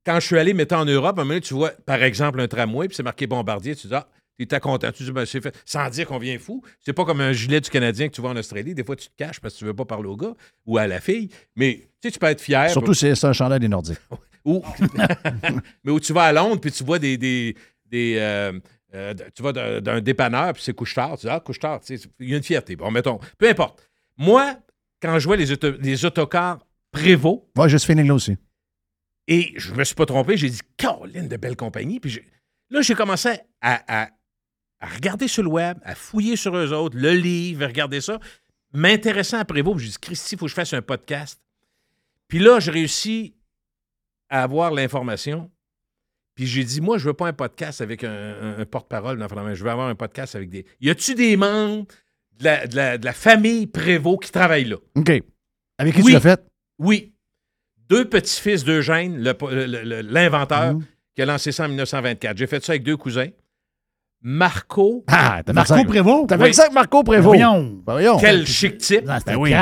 quand je suis allé, mettons, en Europe, à un moment donné, tu vois, par exemple, un tramway, puis c'est marqué Bombardier, tu dis, ah, tu es content. Tu dis, ben, c'est fait. Sans dire qu'on vient fou. C'est pas comme un gilet du Canadien que tu vois en Australie. Des fois, tu te caches parce que tu veux pas parler au gars ou à la fille. Mais, tu sais, tu peux être fier. Surtout si c'est un chandail des Nordiques. [laughs] Ou, [laughs] mais où tu vas à Londres, puis tu vois des. des, des, euh, euh, tu vas d'un dépanneur, puis c'est couche-tard. Tu dis, ah, couche-tard, il y a une fierté. Bon, mettons. Peu importe. Moi, quand je vois les, auto- les autocars Prévost, Ouais, juste fini là aussi. Et je me suis pas trompé, j'ai dit, Caroline de belle compagnie. Puis là, j'ai commencé à, à- à regarder sur le web, à fouiller sur eux autres, le livre, regarder ça, m'intéressant à Prévost. Puis j'ai dit, Christy, il faut que je fasse un podcast. Puis là, j'ai réussi à avoir l'information. Puis j'ai dit, moi, je veux pas un podcast avec un, un- un porte-parole. dans main. Je veux avoir un podcast avec des. Y a-tu des membres de la, de la- de la famille Prévost qui travaillent là? OK. Avec qui Oui. tu l'as fait? Oui. Deux petits-fils d'Eugène, l'inventeur, Mhm. qui a lancé ça en 1924. J'ai fait ça avec deux cousins. Marco. Ah, t'as fait Marco ça. Prévost? T'as Oui. fait ça avec Marco Prévost. Voyons. Voyons. Quel chic type. Ah, c'était Ben oui.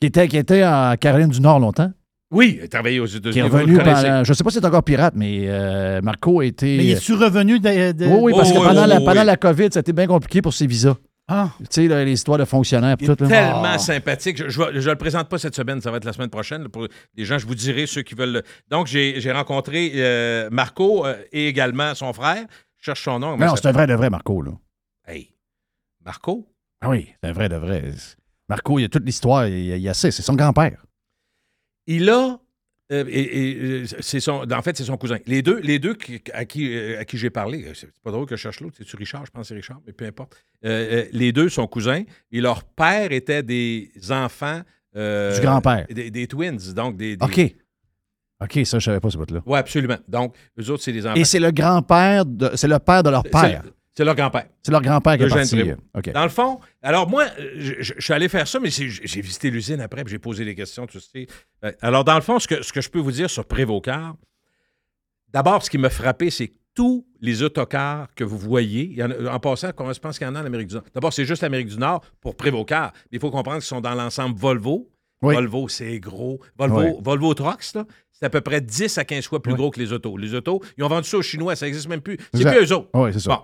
Qui était, qui était en Caroline du Nord longtemps. Oui, il a travaillé aux États-Unis. Qui est revenu pendant. Je sais pas si c'est encore pirate, mais euh, Marco a été. Mais es-tu revenu de. de- Oui, oui, parce Oh, que oui, pendant, oui, la, oui, pendant oui. la COVID, ça a été bien compliqué pour ses visas. Ah, Tu sais, là, les histoires de fonctionnaires et Il est tout. là. tellement Ah. sympathique. Je ne le présente pas cette semaine, ça va être la semaine prochaine. Pour les gens, je vous dirai ceux qui veulent. le- Donc, j'ai j'ai rencontré euh, Marco euh, et également son frère. Je cherche son nom. Mais non, c'est un vrai de vrai, Marco. Là. Hey, Marco? Ah oui, c'est un vrai de vrai. Marco, il y a toute l'histoire, il y a, il y a ça, c'est son grand-père. Il a. euh, et, et, euh, c'est son, en fait, c'est son cousin. Les deux, les deux qui- à qui, euh, à qui j'ai parlé, c'est pas drôle que je cherche l'autre, c'est-tu Richard? Je pense que c'est Richard, mais peu importe. Euh, les deux sont cousins et leur père était des enfants euh, Du grand-père. Des, des twins, donc des. des- OK. OK, ça, je savais pas ce bout-là. Oui, absolument. Donc, eux autres, c'est des enfants. Et c'est le grand-père, de, c'est le père de leur C'est- père. C'est leur grand-père. C'est leur grand-père qui est parti. Prévost. OK. Dans le fond, alors moi, euh, je, je- je suis allé faire ça, mais j'ai visité l'usine après, puis j'ai posé des questions, tu sais. Euh, Alors, dans le fond, ce que, ce que je peux vous dire sur Prévocar, d'abord, ce qui m'a frappé, c'est que tous les autocars que vous voyez, en passant, comment je pense qu'il y en a en Amérique du Nord? D'abord, c'est juste l'Amérique du Nord pour Prévocar. Mais il faut comprendre qu'ils sont dans l'ensemble Volvo. Oui. Volvo, c'est gros. Volvo, Oui. Volvo Trucks, là, c'est à peu près 10 à 15 fois plus gros que les autos. Les autos, ils ont vendu ça aux Chinois, ça n'existe même plus. C'est plus eux autres. Oui, c'est ça. Bon.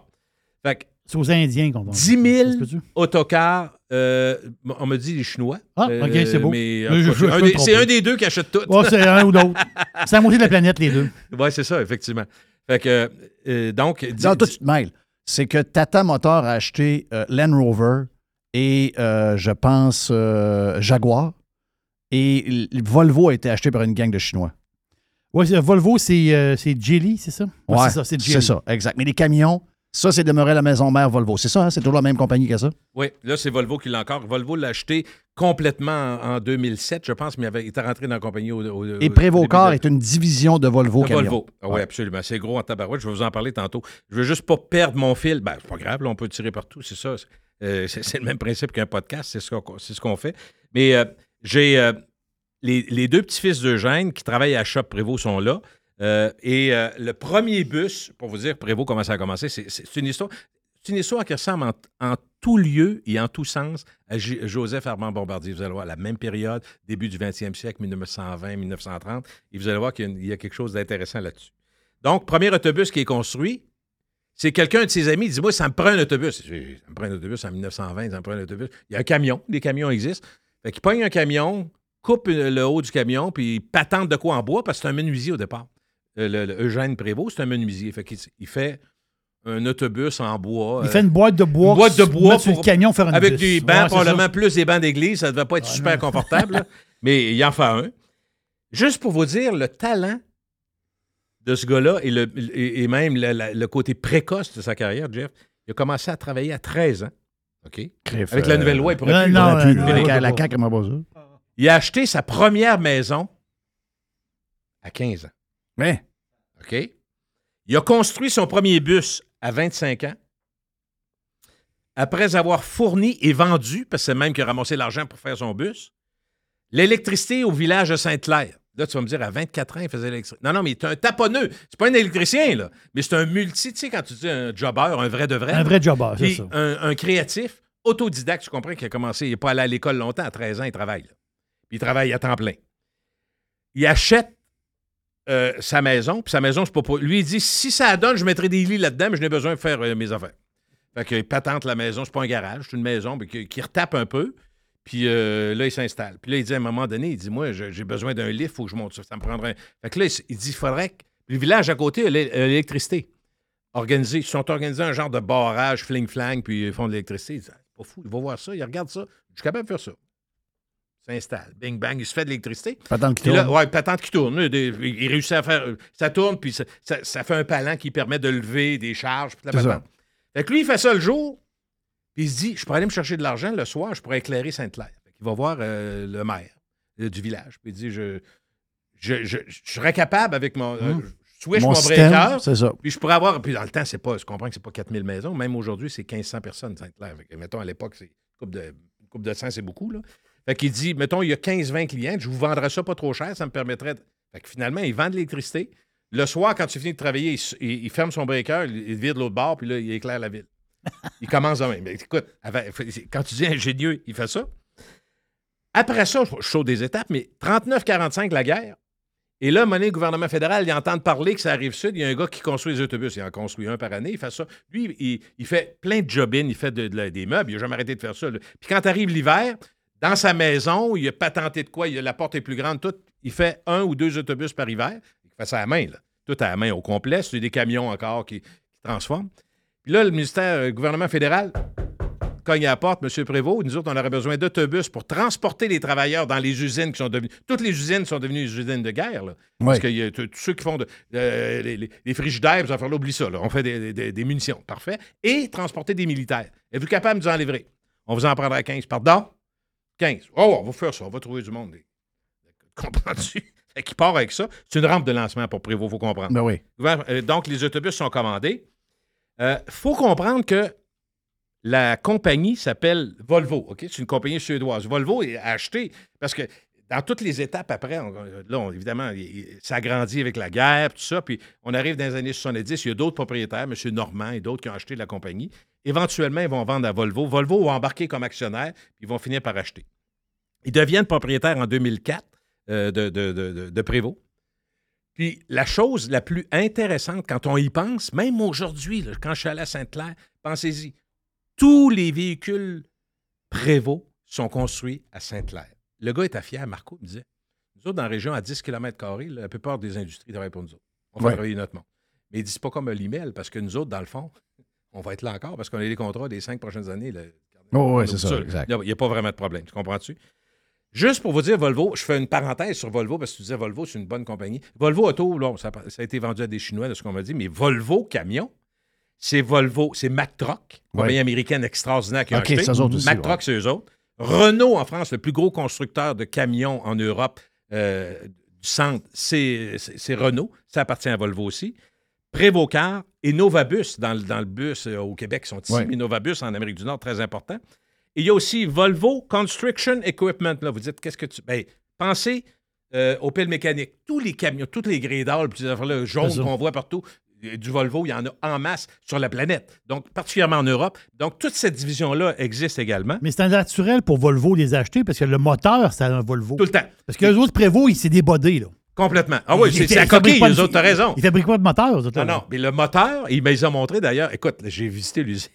Fait que C'est aux Indiens qu'on vend. 10 000 Ça se peut-tu? autocars. euh, on me dit les Chinois. Ah, Euh, ok, c'est beau. Mais, Mais c'est un des deux qui achète tout. Ouais, c'est un ou l'autre. [laughs] C'est la moitié de la planète, les deux. Oui, c'est ça, effectivement. Fait que, euh, donc, dis- Non, toi, tu te mêles. C'est que Tata Motor a acheté euh, Land Rover et, euh, je pense, euh, Jaguar. Et Volvo a été acheté par une gang de Chinois. Oui, Volvo, c'est euh, c'est ça? Ouais, c'est ça, c'est Geely. c'est ça, exact. Mais les camions, ça, c'est demeuré à la maison mère Volvo. C'est ça, hein? c'est toujours la même compagnie que ça? oui, là, c'est Volvo qui l'a encore. Volvo l'a acheté complètement en, en 2007, je pense, mais il, avait, il était rentré dans la compagnie au, au- Et de- est une division de Volvo de. Volvo. Ah oui, absolument. C'est gros en tabarouette. Je vais vous en parler tantôt. Je veux juste pas perdre mon fil. Ben, c'est pas grave, là, on peut tirer partout, c'est ça. Euh, c'est le même principe qu'un podcast, c'est ce qu'on c'est ce qu'on fait. Mais euh, j'ai euh, les, les deux petits-fils d'Eugène qui travaillent à Shop Prévost sont là. Euh, et euh, le premier bus, pour vous dire, Prévost, comment ça a commencé, c'est une histoire. C'est une histoire qui ressemble en, tout lieu et en tout sens à Joseph Armand Bombardier. Vous allez voir, la même période, début du 20e siècle, 1920-1930, et vous allez voir qu'il y a quelque chose d'intéressant là-dessus. Donc, premier autobus qui est construit, c'est quelqu'un de ses amis qui dit Moi, ça me prend un autobus. Ça me prend un autobus en 1920, ça me prend un autobus. Il y a un camion, les camions existent. Fait qu'il pogne un camion, coupe euh, le haut du camion, puis il patente de quoi en bois, parce que c'est un menuisier au départ. Euh, le, le Eugène Prévost, c'est un menuisier. Fait il fait un autobus en bois. Il euh, fait une boîte de bois. une boîte de bois sur le camion, faire une avec bus. des bancs, probablement ça. plus des bancs d'église. Ça ne devait pas être super confortable, là. [laughs] mais il en fait un. Juste pour vous dire le talent de ce gars-là et, le, et, et même le, la- le côté précoce de sa carrière, Jeff. Il a commencé à travailler à 13 ans. OK? Crif, Avec la euh, nouvelle loi, il pourrait non, plus. non, plus. La CAQ il a acheté sa première maison à 15 ans. Mais, OK? Il a construit son premier bus à 25 ans. Après avoir fourni et vendu, parce que c'est même qui a ramassé l'argent pour faire son bus, l'électricité au village de Sainte-Claire. Là, tu vas me dire, à 24 ans, il faisait l'électricité. Non, non, mais c'est un taponneux. C'est pas un électricien, là. Mais c'est un multi, tu sais, quand tu dis un jobber, un vrai de vrai. Un vrai jobber, c'est ça. Un, un créatif, autodidacte, tu comprends, qui a commencé, il n'est pas allé à l'école longtemps, à 13 ans, il travaille. là. Puis il travaille à temps plein. Il achète euh, sa maison, puis sa maison, c'est pas pour. Lui, il dit si ça donne, je mettrai des lits là-dedans, mais je n'ai besoin de faire euh, mes affaires. Fait qu'il patente la maison, c'est pas un garage, c'est une maison, mais qui, retape un peu. Puis euh, là, il s'installe. Puis là, il dit à un moment donné, il dit Moi, j'ai besoin d'un lift, il faut que je monte ça. Ça me prendrait. un- Fait que là, il- dit Il faudrait que. Le village à côté a l'é- a l'électricité. Organisé. Ils sont organisés un genre de barrage, fling-flang, puis ils font de l'électricité. Il dit, Ah, pas fou, il va voir ça, il regarde ça. Je suis capable de faire ça. Il s'installe. Bing, bang, il se fait de l'électricité. Patente qui tourne. ouais, patente qui tourne. il réussit à faire. Ça tourne, puis ça, ça- ça fait un palan qui permet de lever des charges. puis la ça. Fait que lui, il fait ça le jour, puis il se dit Je pourrais aller me chercher de l'argent le soir, je pourrais éclairer Sainte-Claire. Qu'il va voir euh, le maire euh, du village. Puis il dit je, je, je, je serais capable avec mon. euh, je switch Mon mon, breaker. c'est ça. Puis je pourrais avoir. Puis dans le temps, c'est pas. Je comprends que c'est pas 4000 maisons. Même aujourd'hui, c'est 1500 personnes, Sainte-Claire. Mettons, à l'époque, c'est une coupe de, coupe de 100, c'est beaucoup. Là. Fait qu'il dit mettons, il y a 15-20 clients, je vous vendrais ça pas trop cher, ça me permettrait. de- Fait que finalement, il vend de l'électricité. Le soir, quand tu finis de travailler, il, ferme son breaker, il, il vide l'autre bord, puis là, il éclaire la ville. il commence de même. Mais écoute, quand tu dis ingénieux, il fait ça. Après ça, je saute des étapes, mais 39-45, la guerre. Et là, monnaie, le gouvernement fédéral, il entend parler que ça arrive sud. Il y a un gars qui construit des autobus. Il en construit un par année. Il fait ça. Lui, il, fait plein de job il fait de- des meubles. Il n'a jamais arrêté de faire ça. Puis quand arrive l'hiver, dans sa maison, il a patenté de quoi? Il a, la porte est plus grande, tout. Il fait un ou deux autobus par hiver. Il fait ça à la main, là. Tout à la main au complet. C'est des camions encore qui, qui transforment. Puis là, le ministère, le gouvernement fédéral, cogne à la porte, M. Prévost, nous autres, on aurait besoin d'autobus pour transporter les travailleurs dans les usines qui sont devenues. Toutes les usines sont devenues des usines de guerre. Là. Parce Oui. que y a tous ceux qui font de- euh, les, les- les frigidaires, vous allez oublie ça. là. On fait des, des- des munitions. Parfait. Et transporter des militaires. Êtes-vous capable de nous en livrer? On vous en prendra 15. Pardon? 15. Oh, on va faire ça, on va trouver du monde. [laughs] Comprends-tu? Qu'il part avec ça. C'est une rampe de lancement pour Prévost, il faut comprendre. Ben oui. Euh, Donc, les autobus sont commandés. Il faut comprendre que la compagnie s'appelle Volvo. OK? C'est une compagnie suédoise. Volvo est acheté parce que dans toutes les étapes après, on- là, on- évidemment, ça grandit avec la guerre, tout ça. Puis on arrive dans les années 70, il y a d'autres propriétaires, M. Normand et d'autres qui ont acheté la compagnie. Éventuellement, ils vont vendre à Volvo. Volvo va embarquer comme actionnaire, puis ils vont finir par acheter. Ils deviennent propriétaires en 2004 euh, de, de, de- de- de Prévost. Puis la chose la plus intéressante quand on y pense, même aujourd'hui, là, quand je suis allé à Sainte-Claire, pensez-y, tous les véhicules Prévost sont construits à Sainte-Claire. Le gars était fier, Marco me disait. Nous autres, dans la région, à 10 km, la plupart des industries travaillent pour nous autres. On fait Ouais. travailler notre monde. Mais ils disent pas comme l'email, parce que nous autres, dans le fond, [laughs] on va être là encore parce qu'on a les contrats des cinq prochaines années. là. Oh, oui, c'est ça, exact. Il n'y a, pas vraiment de problème. Tu comprends-tu? Juste pour vous dire, Volvo, je fais une parenthèse sur Volvo parce que tu disais Volvo, c'est une bonne compagnie. Volvo Auto, là, ça, ça a été vendu à des Chinois, de ce qu'on m'a dit, mais Volvo Camion, c'est Volvo, c'est Mack Truck, compagnie Ouais. américaine extraordinaire qui a OK, acheté. Mack ouais. Truck, c'est eux autres. Renault en France, le plus gros constructeur de camions en Europe euh, du centre, c'est Renault. Ça appartient à Volvo aussi. Prévocar et Novabus dans, le- dans le bus euh, au Québec sont ici, Ouais. mais Novabus en Amérique du Nord, très important. Et il y a aussi Volvo Construction Equipment. Là, vous dites, qu'est-ce que tu. Ben, pensez euh, au pelle mécanique. Tous les camions, toutes les grédales, puis ces affaires-là jaunes qu'on voit partout, du Volvo, il y en a en masse sur la planète. Donc, particulièrement en Europe. Donc, toute cette division-là existe également. Mais c'est naturel pour Volvo les acheter parce que le moteur, c'est un Volvo. Tout le temps. Parce que les autres Prévost, il- c'est des bodés, là. Complètement. Ah oui, Ils- c'est ils la coquille, de- autres, t'as raison. Ils fabriquent pas de moteur, eux autres. Non, mais le moteur, il me les a montrés d'ailleurs. Écoute, j'ai visité l'usine.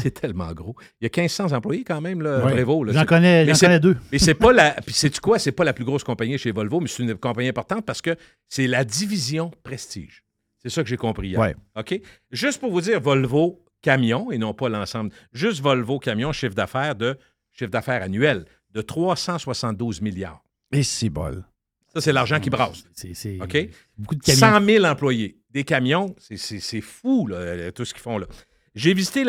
c'est tellement gros. Il y a 1500 employés quand même, là, Ouais. Prévost. J'en connais- connais deux. Mais c'est pas la. Puis sais-tu quoi? C'est pas la plus grosse compagnie chez Volvo, mais c'est une compagnie importante parce que c'est la division Prestige. C'est ça que j'ai compris hier. Ouais. OK? Juste pour vous dire, Volvo Camion, et non pas l'ensemble, juste Volvo Camion, chiffre d'affaires de chiffre d'affaires annuel de 372 milliards. Et c'est bol. Ça, c'est l'argent qui brasse. C'est OK? beaucoup de camions. 100 000 employés. Des camions, c'est- fou, là, euh, tout ce qu'ils font là. J'ai visité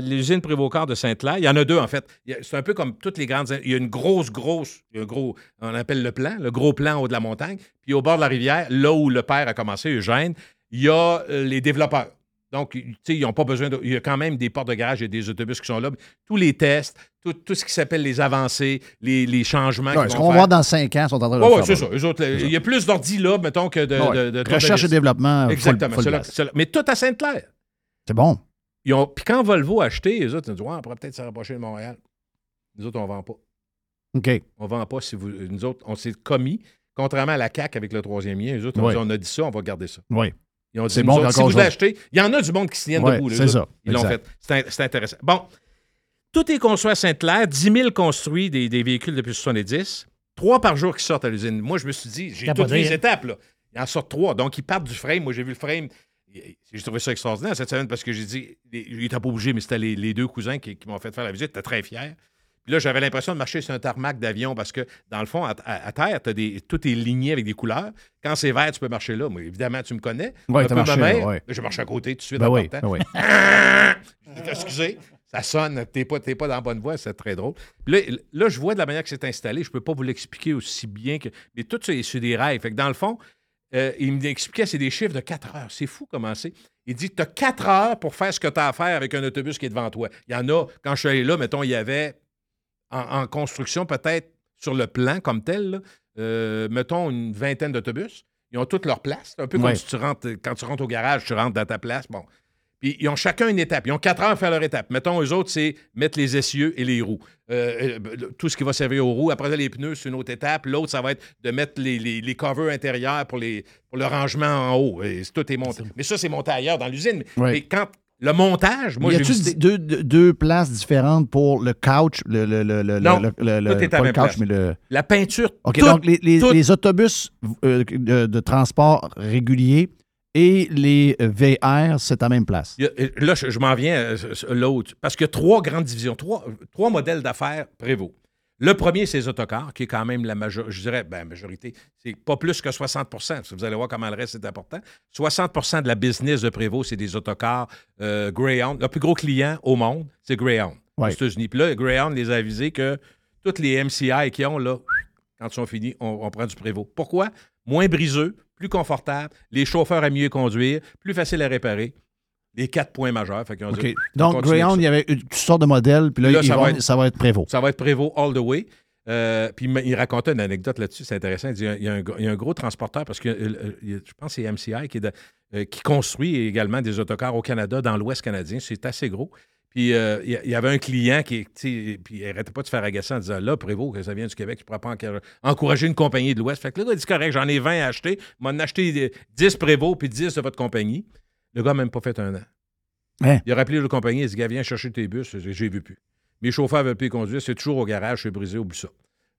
l'usine Prévost de Sainte-Claire. Il y en a deux, en fait. C'est un peu comme toutes les grandes. Il y a une grosse, grosse. un gros, on appelle le plan, le gros plan au haut de la montagne. Puis au bord de la rivière, là où le père a commencé, Eugène, il y a euh, les développeurs. Donc, tu sais, ils n'ont pas besoin de. Il y a quand même des portes de garage et des autobus qui sont là. Tous les tests, tout, tout ce qui s'appelle les avancées, les, les changements. Ouais, ce qu'on va voir dans 5 ans, ils sont en train de Oui, faire. c'est ça. Eux autres, il y a plus d'ordi là, mettons, que de. Ouais. de- de Recherche et développement, Exactement. Mais tout à Sainte-Claire. C'est bon. Ils ont- Puis quand Volvo a acheté, les autres, ils ont dit Ouais, on pourrait peut-être se rapprocher de Montréal. Nous autres, on ne vend pas. OK. On ne vend pas si vous. Nous autres, on s'est commis, contrairement à la CAC avec le troisième lien. Les autres, on, dit, on a dit ça, on va garder ça. Oui. Ils ont dit, bon autres, si vous l'achetez, il y en a du monde qui se tiennent Ouais, debout. c'est ça. Ils l'ont fait. C'est in- c'est intéressant. Bon, tout est construit à Sainte-Claire, 10 000 construits des, des véhicules depuis 70, trois par jour qui sortent à l'usine. Moi, je me suis dit, j'ai toutes les étapes. Là. Il en sort trois. Donc, ils partent du frame. Moi, j'ai vu le frame. J'ai trouvé ça extraordinaire cette semaine parce que j'ai dit, il n'était pas obligé, mais c'était les, les deux cousins qui, qui m'ont fait faire la visite. J'étais très fier. Puis là, j'avais l'impression de marcher sur un tarmac d'avion parce que, dans le fond, à, à- à terre, des, tout est ligné avec des couleurs. Quand c'est vert, tu peux marcher là. Moi, évidemment, tu me connais. T'as peu marché mère. ouais. Je marche à côté tout de suite Ben en oui, ben oui. [laughs] Excusez, ça sonne, t'es pas, t'es pas dans la bonne voie, c'est très drôle. Puis là, là, je vois de la manière que c'est installé, je peux pas vous l'expliquer aussi bien que. Mais tout ça est sur des rails. Fait que dans le fond, euh, il m'expliquait, c'est des chiffres de 4 heures. C'est fou comment c'est. Il dit, tu as 4 heures pour faire ce que tu as à faire avec un autobus qui est devant toi. Il y en a, quand je suis allé là, mettons, il y avait en, en construction, peut-être sur le plan comme tel, là, euh, mettons une vingtaine d'autobus. Ils ont toutes leur place. Un peu comme si tu rentres, quand tu rentres au garage, tu rentres dans ta place. Bon. Puis ils ont chacun une étape. Ils ont quatre heures à faire leur étape. Mettons, eux autres, c'est mettre les essieux et les roues. Euh, euh, tout ce qui va servir aux roues. Après ça, les pneus, c'est une autre étape. L'autre, ça va être de mettre les, les, les covers intérieurs pour, les, pour le rangement en haut. Et tout est monté. Mais ça, c'est monté ailleurs dans l'usine. Ouais. mais quand le montage, moi, y j'ai a-tu visité- deux, deux- deux places différentes pour le couch, le, le, le, le, Non, le, le- le- tout est à pas la le même couch, place. mais le. La peinture. OK, tout- donc les, les- tout- les autobus euh, de, de transport réguliers et les VR, c'est à la même place. Y a- euh, là, je, je m'en viens euh, l'autre. Parce qu'il y a trois grandes divisions, trois, trois modèles d'affaires prévôt. Le premier, c'est les autocars, qui est quand même la majorité, je dirais, ben, majorité, c'est pas plus que 60% Vous allez voir comment le reste est important. 60% de la business de Prévost, c'est des autocars euh, Greyhound. Le plus gros client au monde, c'est Greyhound, Ouais. aux États-Unis. Puis là, Greyhound les a avisés que toutes les MCI qu'ils ont, là, quand ils sont finis, on, on prend du Prévost. Pourquoi? Moins briseux, plus confortable, les chauffeurs à mieux conduire, plus facile à réparer. Les quatre points majeurs. Fait dit, Donc, Greyhound, il y avait une- toutes sortes de modèles, puis là, Là, ça vont- va être- ça va être Prévost. ça va être Prévost all the way. Euh, puis il racontait une anecdote là-dessus, c'est intéressant. Il dit il y, a un, gros- il y a un gros transporteur, parce que euh, euh, je pense que c'est MCI qui, est de- euh, qui construit également des autocars au Canada, dans l'Ouest canadien. C'est assez gros. Puis euh, il y avait un client qui, puis il n'arrêtait pas de se faire agacer en disant Là, Prévost, que ça vient du Québec, tu ne pourras pas encour- encourager une compagnie de l'Ouest. Fait que gars il dit correct, j'en ai 20 à acheter. M'en acheté 10 Prévost puis 10 de votre compagnie. Le gars n'a même pas fait un an. Hein? Il a rappelé la compagnie, il dit Gars, viens chercher tes bus. J'ai vu plus. Mes chauffeurs veulent plus conduire, c'est toujours au garage, c'est brisé, oublie ça.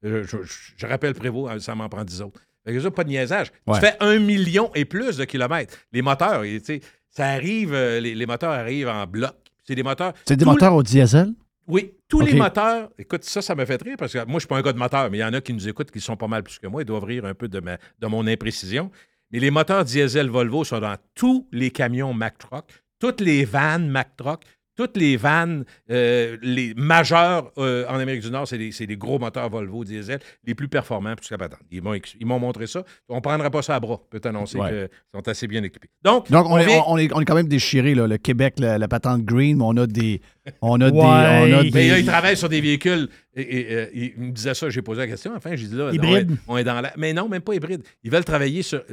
Je, je- je- je rappelle Prévost, ça m'en prend 10 autres. Fait que ça, pas de niaisage. Ouais. Tu fais un million et plus de kilomètres. Les moteurs, et, tu sais, ça arrive, euh, les, les moteurs arrivent en bloc. C'est des moteurs. C'est des moteurs au diesel? Oui, tous les moteurs. Écoute, ça, ça me fait rire parce que moi, je ne suis pas un gars de moteur, mais il y en a qui nous écoutent qui sont pas mal plus que moi. Ils doivent rire un peu de, ma- de mon imprécision. Mais les moteurs diesel Volvo sont dans tous les camions Mack Truck, toutes les vannes Mack Truck, toutes les vannes euh, les majeurs euh, en Amérique du Nord, c'est des, c'est des gros moteurs Volvo diesel, les plus performants jusqu'à maintenant. Ils m'ont ils montré ça. On ne prendra pas ça à bras. Je peux t'annoncer Ouais. qu'ils sont assez bien équipés. Donc, Donc, on, est, vient- on, est, on est quand même déchiré, là. Le Québec, la, la patente green, mais on a des. On a des. Ouais. On a Mais Mais là, des il travaille sur des véhicules. Et, et, euh, il me disait ça, j'ai posé la question. Enfin, j'ai dit là, Hybride. on est, on est dans la. Mais non, même pas hybride. Ils veulent travailler sur.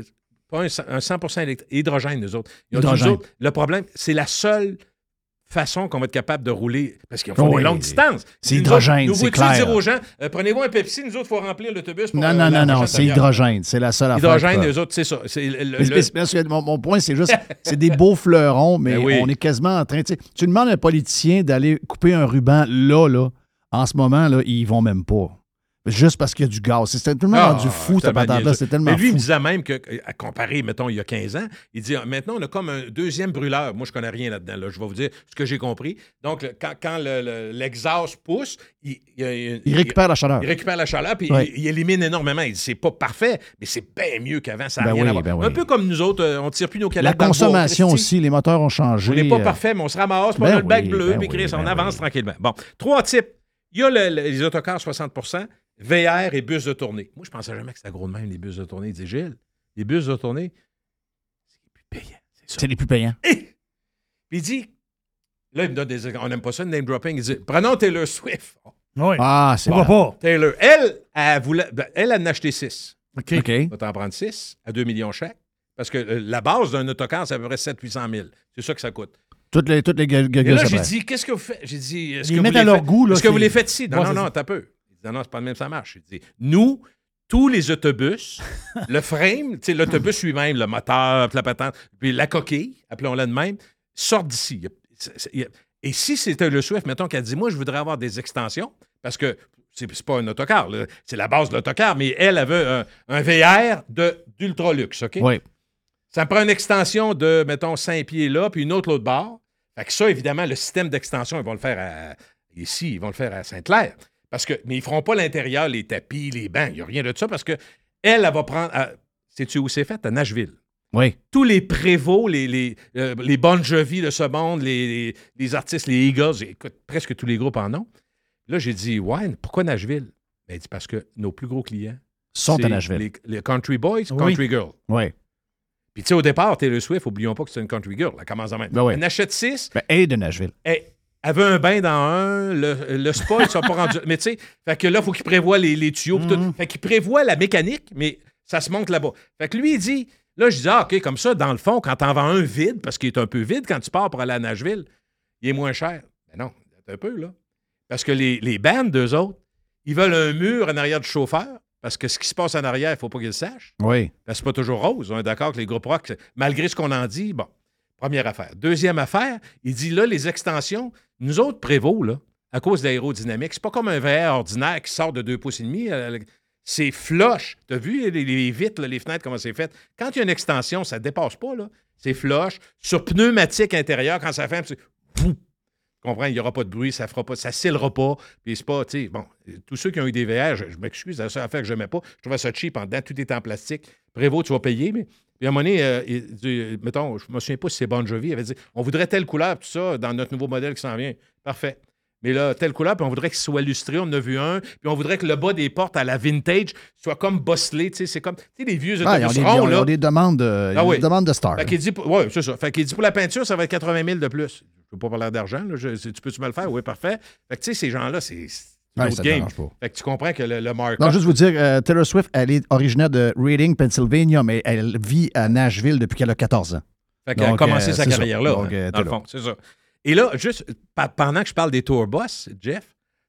Pas un, un 100 électrique. Hydrogène, nous autres. Ils ont dit, Hydrogène. nous autres, le problème, c'est la seule façon qu'on va être capable de rouler. Parce qu'ils font Oui. des longues distances. C'est hydrogène, c'est clair. dire aux gens, euh, prenez-vous un Pepsi, nous autres, il faut remplir l'autobus. pour, Non, euh, non, non, non, prochaine c'est hydrogène. C'est la seule affaire. Hydrogène, les autres, c'est ça. C'est le- le- Mais- le- mais- parce que mon, mon point, c'est juste, c'est des beaux fleurons, mais Ben oui. on est quasiment en train. Tu demandes à un politicien d'aller couper un ruban là, là. En ce moment, là, ils vont même pas. Juste parce qu'il y a du gaz. C'est tellement Ah, rendu fou, cette patente-là. C'est tellement Mais lui, il me disait même que, à comparer, mettons, il y a 15 ans, il dit ah, maintenant, on a comme un deuxième brûleur. Moi, je connais rien là-dedans. là. Je vais vous dire ce que j'ai compris. Donc, le- quand, quand le- le- l'exhaust pousse, il, il- Il récupère la chaleur. Il récupère la chaleur, puis Ouais. il, élimine énormément. Il dit c'est pas parfait, mais c'est bien mieux qu'avant. Ça Ben rien oui, à voir. ben oui. Un peu comme nous autres, euh, on ne tire plus nos La canettes le bois, consommation aussi, les moteurs ont changé. On n'est pas euh, parfait, mais on se ramasse, on ben a le bac oui, bleu, ben puis oui, Chris, on avance tranquillement. Bon, trois types. Il y a le- le- les autocars 60 VR et bus de tournée. Moi, je pensais jamais que c'était gros de même, les bus de tournée. Il dit Gilles, les bus de tournée, c'est plus payant. C'est ça. C'est les plus payants. Puis il dit, là, il me donne des. On n'aime pas ça, le name dropping. Il dit Prenons Taylor Swift. Oui. Ah, c'est bon. pas? Taylor, elle, elle, voulait, ben, elle, en a acheté six. OK. OK. On va t'en prendre 6 à 2 millions chaque. Parce que euh, la base d'un autocar, c'est à peu près 700-800 000. C'est ça que ça coûte. Toutes les, toutes les Et là, j'ai dit, qu'est-ce que vous faites? J'ai dit, est-ce Ils que vous mettent les à leur faites- goût, là, Est-ce que vous les faites ici? Non, Ouais, non, non, t'as peu. Non, c'est pas le même, ça marche. Dit, nous, tous les autobus, le [laughs] frame, tu sais, l'autobus lui-même, le moteur, puis la patente, puis la coquille, appelons-la de même, sortent d'ici. A- a- Et si c'était le Swift, mettons qu'elle dit, moi, je voudrais avoir des extensions, parce que c'est pas un autocar, c'est la base de l'autocar, mais elle, veut un, un VR de- d'ultra luxe, OK? Oui. Ça me prend une extension de, mettons, 5 pieds là, puis une autre l'autre bord. Fait que ça, évidemment, le système d'extension, ils vont le faire à- ici, ils vont le faire à Sainte-Claire. Parce que, mais ils ne feront pas l'intérieur, les tapis, les bancs. Il n'y a rien de ça parce que elle, elle va prendre. à- Sais-tu où c'est fait? À Nashville. Oui. Tous les prévôts, les, les, euh, les Bon Jovi de ce monde, les, les- les artistes, les Eagles, écoute, presque tous les groupes en ont. Là, j'ai dit, ouais, pourquoi Nashville? Ben, il dit parce que nos plus gros clients Sont à Nashville. Les, les Country Boys, Oui. Country Girls. Oui. Puis, tu sais, au départ, Taylor Swift, oublions pas que c'est une country girl. Elle commence en même. Ben oui. Elle en achète six. Ben, et de Nashville. Elle, elle veut un bain dans un. Le, le spa, ils sont pas rendus. [laughs] Mais tu sais, fait que là, il faut qu'il prévoie les, les tuyaux. tout. Fait qu'il prévoit la mécanique, mais ça se monte là-bas. Fait que lui, il dit. Là, je dis, ah, OK, comme ça, dans le fond, quand t'en vends un vide, parce qu'il est un peu vide quand tu pars pour aller à Nashville, il est moins cher. Mais non, un peu, là. Parce que les, les bandes, d'eux autres, ils veulent un mur en arrière du chauffeur, parce que ce qui se passe en arrière, il ne faut pas qu'ils le sachent. Oui. Ben, c'est pas toujours rose. On est d'accord que les groupes rock, malgré ce qu'on en dit, bon, première affaire. Deuxième affaire, il dit là, les extensions, nous autres, Prévost, à cause de l'aérodynamique, c'est pas comme un VR ordinaire qui sort de deux pouces et demi. euh, c'est flush. Tu as vu les, vitres, les fenêtres, comment c'est fait? Quand il y a une extension, ça ne dépasse pas, là. C'est flush. Sur pneumatique intérieur, quand ça ferme, c'est. Comprends? Il n'y aura pas de bruit, ça fera pas, ça scellera pas. Puis c'est pas, tu sais, bon, tous ceux qui ont eu des VR, je, je m'excuse, c'est la seule affaire que je n'aimais pas. Je trouvais ça cheap en dedans, tout est en plastique. Prévost, tu vas payer, mais. Puis à un moment donné, euh, il dit, mettons, je me souviens pas si c'est Bon Jovi, il avait dit on voudrait telle couleur, tout ça, dans notre nouveau modèle qui s'en vient. Parfait. mais là, telle couleur, puis on voudrait qu'il soit lustré. On en a vu un, puis on voudrait que le bas des portes à la vintage soit comme bosselé. Tu sais, c'est comme, tu sais, les vieux Ah, autobus des, ronds, là. des demandes de, Ah oui. des demandes de stars. Fait qu'il dit, ouais, c'est ça. Fait qu'il dit pour la peinture, ça va être 80 000 de plus. Je veux pas parler d'argent. là. Tu peux-tu me le faire? Oui, parfait. Fait que tu sais, ces gens-là, c'est Ouais, ça game. pas. Fait que tu comprends que le, le. Non, juste vous dire, euh, Taylor Swift, elle est originaire de Reading, Pennsylvania, mais elle vit à Nashville depuis qu'elle a 14 ans. Fait qu'elle a commencé euh, sa carrière là, hein, dans le fond, c'est ça. Et là, juste pendant que je parle des tour boss, Jeff,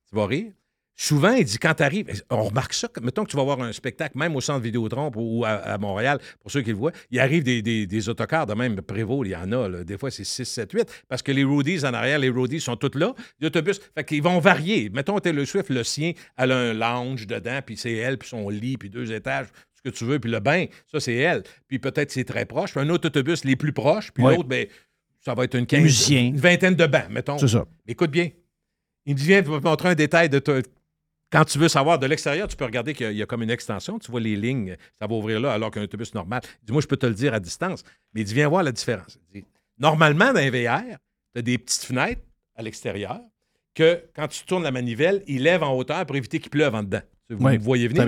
tu vas rire. Souvent, il dit quand tu arrives, on remarque ça, mettons que tu vas voir un spectacle, même au centre Vidéotron ou à, à Montréal, pour ceux qui le voient, il arrive des, des- des autocars de même Prévost, il y en a, là. des fois c'est 6, 7, 8, parce que les roadies en arrière, les roadies sont toutes là, les autobus, fait qu'ils vont varier. Mettons Taylor Swift, le sien, elle a un lounge dedans, puis c'est elle, puis son lit, puis deux étages, ce que tu veux, puis le bain, ça c'est elle. Puis peut-être c'est très proche, puis un autre autobus les plus proches, puis Ouais. l'autre, ben, ça va être une quinzaine, une vingtaine de bancs, mettons. C'est ça. Écoute bien. Il me dit, viens, te montrer un détail de. Quand tu veux savoir de l'extérieur, tu peux regarder qu'il y a- il y a comme une extension. Tu vois les lignes, ça va ouvrir là, alors qu'un autobus normal. Il dit, moi, je peux te le dire à distance. Mais il dit, viens voir la différence. Il dit, normalement, dans un VR, tu as des petites fenêtres à l'extérieur que quand tu tournes la manivelle, il lève en hauteur pour éviter qu'il pleuve en dedans. Vous Oui, me voyez venir,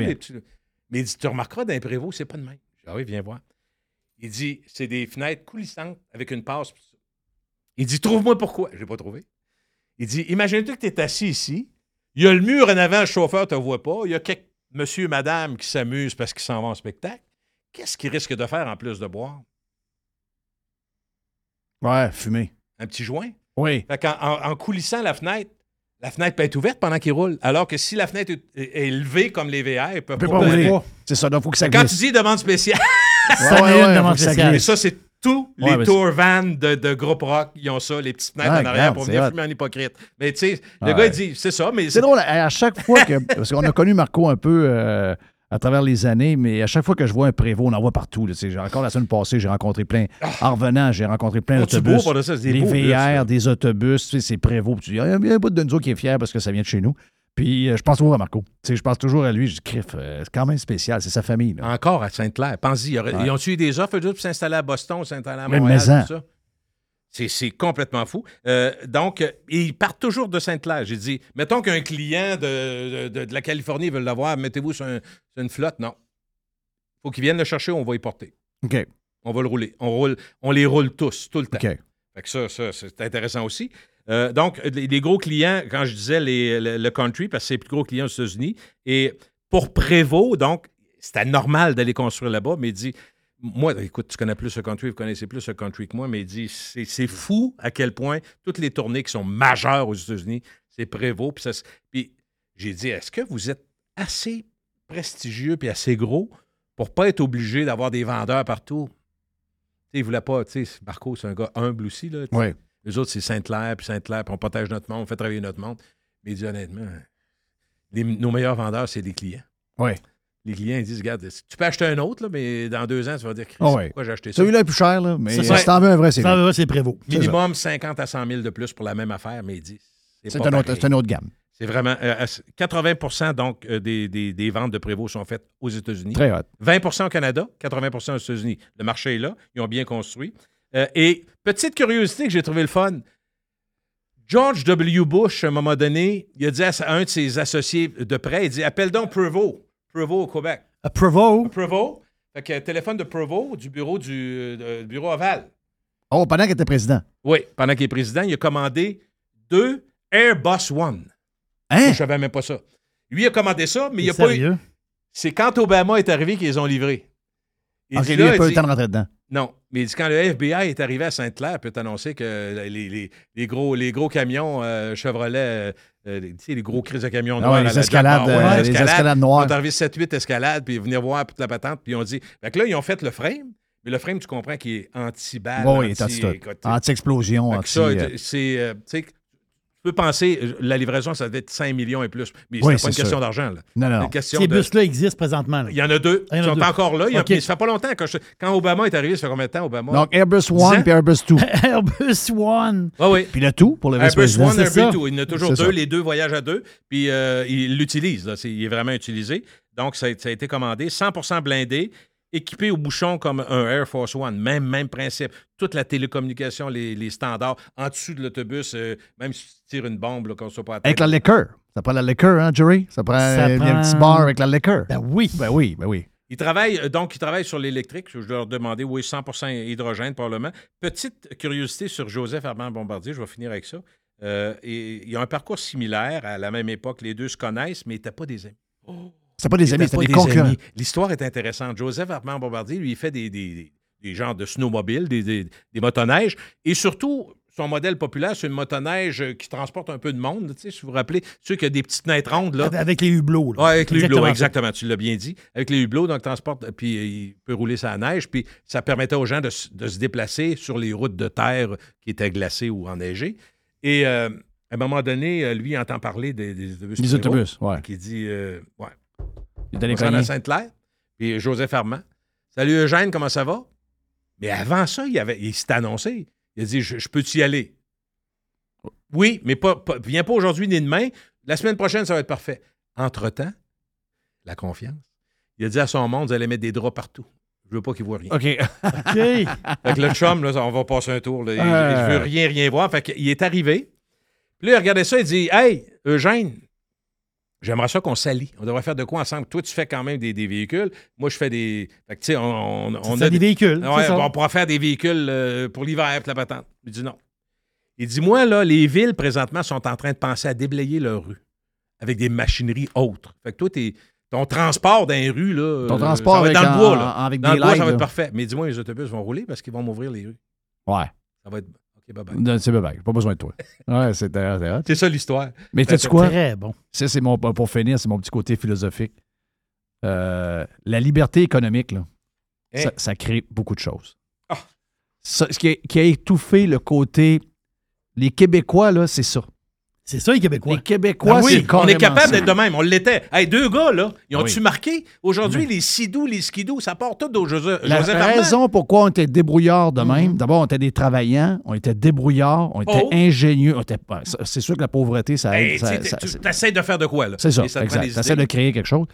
Mais il dit, tu remarqueras d'un prévôt, c'est pas de même. Je dis, ah oui, viens voir. Il dit, c'est des fenêtres coulissantes avec une passe. Il dit, trouve-moi pourquoi? Je l'ai pas trouvé. Il dit, imagine-toi que tu es assis ici. Il y a le mur en avant, le chauffeur ne te voit pas. Il y a quelques monsieur, madame qui s'amusent parce qu'ils s'en vont en spectacle. Qu'est-ce qu'il risque de faire en plus de boire? Ouais, fumer. Un petit joint? Oui. Fait qu'en- en, en coulissant la fenêtre, la fenêtre peut être ouverte pendant qu'il roule. Alors que si la fenêtre est, est élevée comme les VR, ils peuvent peut pas pas. C'est ça, donc il faut que ça Quand glisse. tu dis demande spéciale, Ouais, ouais, ouais, Et glisse. ça, c'est tous Ouais, les tour vans de, de groupe rock. Ils ont ça, les petites fenêtres Ah, en arrière pour venir fumer en hypocrite. Mais tu sais, le Ouais. gars, il dit, c'est ça, mais C'est drôle, à à chaque fois que. [laughs] Parce qu'on a connu Marco un peu euh, à travers les années, mais à chaque fois que je vois un prévôt, on en voit partout. là. Encore la semaine passée, j'ai rencontré plein. En revenant, j'ai rencontré plein Oh, d'autobus. des bus, VR, des autobus, c'est prévôt. Puis tu dis, Ah, il y a un bout de nous qui est fier parce que ça vient de chez nous. Puis euh, je pense toujours à Marco. Je pense toujours à lui. Je dis, crif, euh, c'est quand même spécial, c'est sa famille. là. Encore à Sainte-Claire. Pense-y, il aurait- Ouais. ils ont-tu eu des offres pour s'installer à Boston, s'installer à Mais Montréal, tout ça? C'est, complètement fou. Euh, donc, ils partent toujours de Sainte-Claire. J'ai dit, mettons qu'un client de, de- de la Californie veut l'avoir, mettez-vous sur, un- sur une flotte. Non. faut qu'ils viennent le chercher, on va y porter. OK. On va le rouler. On, roule, on les roule tous, tout le temps. OK. Fait que ça, ça, c'est intéressant aussi. Euh, donc, les, gros clients, quand je disais le, country, parce que c'est les plus gros clients aux États-Unis, et pour Prévost, donc, c'était normal d'aller construire là-bas, mais il dit, moi, écoute, tu connais plus le country, vous connaissez plus le country que moi, mais il dit, c'est fou à quel point toutes les tournées qui sont majeures aux États-Unis, c'est Prévost. Puis, j'ai dit, est-ce que vous êtes assez prestigieux puis assez gros pour pas être obligé d'avoir des vendeurs partout? Tu sais, il voulait pas, tu sais, Marco, c'est un gars humble aussi, là. Ouais. Les autres, c'est Sainte-Claire, puis Sainte-Claire, puis on protège notre monde, on fait travailler notre monde. Mais il dit honnêtement, les- nos meilleurs vendeurs, c'est les clients. Oui. Les clients, ils disent, regarde, tu peux acheter un autre, là, mais dans deux ans, tu vas dire, Ah ouais. pourquoi j'ai acheté ça? Celui-là est plus cher, là, mais C'est si ça. t'en veux un vrai, c'est va, c'est Prévost. Minimum 50 à 100 000 de plus pour la même affaire, mais il dit, C'est pas un, autre- une autre gamme. C'est vraiment. euh, à- 80 donc euh, des, des- des ventes de Prévost sont faites aux États-Unis. Très hot. 20 au Canada, 80 aux États-Unis. Le marché est là, ils ont bien construit. Euh, et petite curiosité que j'ai trouvé le fun. George W. Bush, à un moment donné, il a dit à un de ses associés de près, il dit Appelle donc Prevost. Prevost au Québec. À Prévost. Prevost. Fait que téléphone de Prevost du bureau du euh, bureau Aval. Oh, pendant qu'il était président. Oui, pendant qu'il est président, il a commandé deux Airbus One. Hein? Je savais même pas ça. Lui il a commandé ça, mais il a T'es pas eu. C'est quand Obama est arrivé qu'ils les ont livrés. Il OK, dit lui, il n'a pas eu il le temps de rentrer dedans. Non, mais il dit quand le FBI est arrivé à Sainte-Claire, peut t'annoncer que les, les- les gros, les gros camions euh, Chevrolet, euh, euh, tu sais, les gros crises de camions Ah noirs. ouais, les la escalades, euh, les escalades noires. Ils sont arrivés 7-8 escalades, puis venir voir toute la patente, puis ils ont dit. Fait que là, ils ont fait le frame, mais le frame, tu comprends qu'il est anti-balle. Oui, anti, anti Anti-explosion, anti. c'est. euh, tu sais, tu peux penser, euh, la livraison, ça devait être 5 millions et plus. Mais Oui, c'est pas une question d'argent. Non, question Ces de- bus-là existent présentement. là. Il y en a deux. Il y en Ils a sont deux. encore là. Il y a- OK. mais ça fait pas longtemps. Quand je- quand Obama est arrivé, ça fait combien de temps, Obama? Donc, Airbus 10 ans? One puis Airbus 2. [laughs] Airbus One. Oui, oui. Puis le tout pour le Airbus. One? Airbus Two. Il y en a toujours deux. ça. Les deux voyagent à deux. Puis euh, il l'utilise. Il est vraiment utilisé. Donc, ça a, ça a été commandé. 100% blindé. Équipé au bouchon comme un Air Force One. Même, même principe. Toute la télécommunication, les, les standards. En dessous de l'autobus, euh, même si tu tires une bombe, là, qu'on ne soit pas à Avec la liqueur. Ça prend la liqueur, hein, Jerry? Ça prend Ça prend- un petit bar avec la liqueur. Ben oui. Ben oui, ben oui. Ils travaillent, euh, donc, ils travaillent sur l'électrique. Je leur demandais, oui, 100% hydrogène, probablement. Petite curiosité sur Joseph Armand Bombardier, je vais finir avec ça. Euh, et, il a un parcours similaire. À la même époque, les deux se connaissent, mais ils n'étaient pas des amis. C'est pas des amis, c'était pas des concurrents. L'histoire est intéressante. Joseph Armand Bombardier, lui, il fait des, des, des- des genres de snowmobiles, des, des, des motoneiges. Et surtout, son modèle populaire, c'est une motoneige qui transporte un peu de monde. Tu sais, si vous vous rappelez, ceux qui ont des petites naîtres rondes. Là. Avec les hublots. là. Ouais, avec les Exactement hublots, exactement. Tu l'as bien dit. Avec les hublots, donc, transporte, puis euh, il peut rouler sa neige, puis ça permettait aux gens de, se déplacer sur les routes de terre qui étaient glacées ou enneigées. Et euh, à un moment donné, euh, lui, il entend parler des, des autobus. Des Prévost, autobus, ouais. Qui dit, euh, ouais. Va à. Sainte-Claire. Puis Joseph Armand. Salut Eugène, comment ça va? Mais avant ça, il, avait, il s'est annoncé. Il a dit Je, je peux-tu y aller? Oui, mais pas, pas- viens pas aujourd'hui ni demain. La semaine prochaine, ça va être parfait. Entre-temps, la confiance. Il a dit à son monde Vous allez mettre des draps partout. Je veux pas qu'il voit rien. OK. [laughs] OK. Fait que le chum, là, on va passer un tour. là. Il, Euh. il veut rien, rien voir. Fait qu'il est arrivé. Puis là, il regardait ça, il dit Hey, Eugène, j'aimerais ça qu'on s'allie. On devrait faire de quoi ensemble? Toi, tu fais quand même des, des véhicules. Moi, je fais des. Fait que, on, on, on C'est des véhicules, Ouais, c'est ça. on pourra faire des véhicules euh, pour l'hiver, la patente. Il dit non. Il dit Moi, là, les villes, présentement, sont en train de penser à déblayer leurs rues avec des machineries autres. Fait que toi, t'es- ton transport dans les rues, là. Ton euh, transport ça va être avec dans le bois, là. avec dans des le bois, ça va être là. parfait. Mais dis-moi, les autobus vont rouler parce qu'ils vont m'ouvrir les rues. Ouais. Ça va être. OK, bye bye. Non, C'est bye Pas besoin de toi. Ouais, c'est c'est ça l'histoire. Mais Ben, sais-tu quoi? Très bon. Ça, c'est mon, pour finir, c'est mon petit côté philosophique. Euh, la liberté économique, là, Hein? ça, ça crée beaucoup de choses. Ah. Ça, ce qui a, qui a étouffé le côté. Les Québécois, là, c'est ça. C'est ça, les Québécois. Les Québécois, Ah c'est oui, on est capable d'être de même. On l'était. Hey, deux gars, là, ils ont-tu Oui. marqué? Aujourd'hui, les sidous, les skidous, ça part tout de Joseph, La Joseph Armand. raison pourquoi on était débrouillards de même, d'abord, on était des travaillants, on était débrouillards, on était. Oh. ingénieux. était C'est sûr que la pauvreté, ça aide. Hey, ça- tu ça- essaies de faire de quoi, là? C'est ça, exact. Tu essaies de créer quelque chose.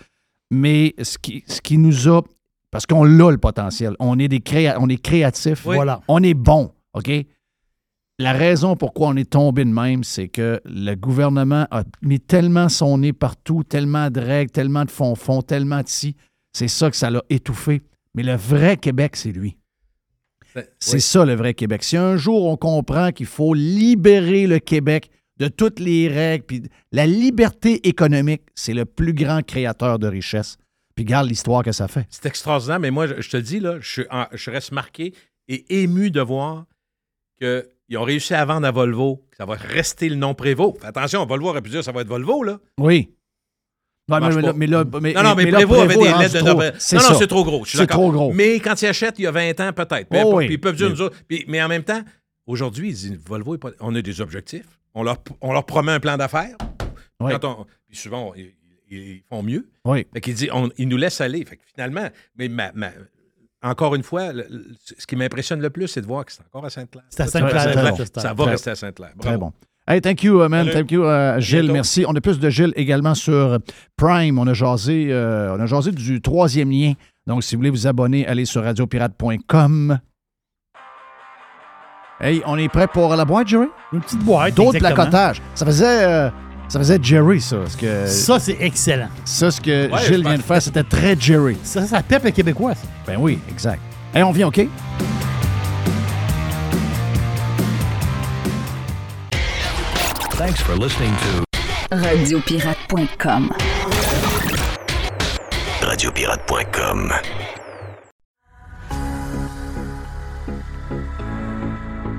Mais ce qui, ce qui nous a. Parce qu'on l'a le potentiel. On est, des créa- on est créatifs. Oui. Voilà. On est bon. OK? La raison pourquoi on est tombé de même, c'est que le gouvernement a mis tellement son nez partout, tellement de règles, tellement de fonds-fonds, tellement de ci. C'est ça que ça l'a étouffé. Mais le vrai Québec, c'est lui. Ben, C'est oui. ça le vrai Québec. Si un jour on comprend qu'il faut libérer le Québec de toutes les règles, puis la liberté économique, c'est le plus grand créateur de richesse. Puis regarde l'histoire que ça fait. C'est extraordinaire, mais moi, je, te dis, là, je, reste marqué et ému de voir qu'ils ont réussi à vendre à Volvo, ça va rester le nom Prévost. Fais attention, Volvo aurait pu dire ça va être Volvo, là. Oui. Ouais, mais, là, mais là- mais- non, non, mais, Prévost avait des lettres de trop. Non, non, c'est trop gros. C'est trop gros. Mais quand ils achètent il y a 20 ans, peut-être. Peu Oh oui. Ils peuvent dire, Mais- nous autres. Puis- mais en même temps, aujourd'hui, ils disent Volvo, est pas- on a des objectifs. On leur, on leur promet un plan d'affaires. Oui. Quand on- Puis souvent, ils, ils font mieux. Oui. Fait qu'il dit, on- ils nous laissent aller. Fait que finalement, mais ma- ma- encore une fois, le- le- ce qui m'impressionne le plus, c'est de voir que c'est encore à Sainte-Claire. C'est à Ça, Sainte-Claire, ça, va Très- rester à Sainte-Claire. Très bon. Hey, thank you, uh, man. Salut. Thank you, uh, Gilles. bientôt. Merci. On a plus de Gilles également sur Prime. On a jasé, euh, on a jasé du troisième lien. Donc, si vous voulez vous abonner, allez sur radiopirate.com. Hey, on est prêt pour la boîte, Jerry? Une petite boîte. D'autres placotages. Ça faisait, euh, ça faisait Jerry, ça. Ce que, Ça, c'est excellent. ça, ce que Ouais, Gilles vient de faire, c'était très Jerry. Ça, ça pèpe le Québécois, ça. Ben oui, exact. Hey, on vient, OK? Thanks for listening to Radiopirate.com. Radiopirate.com.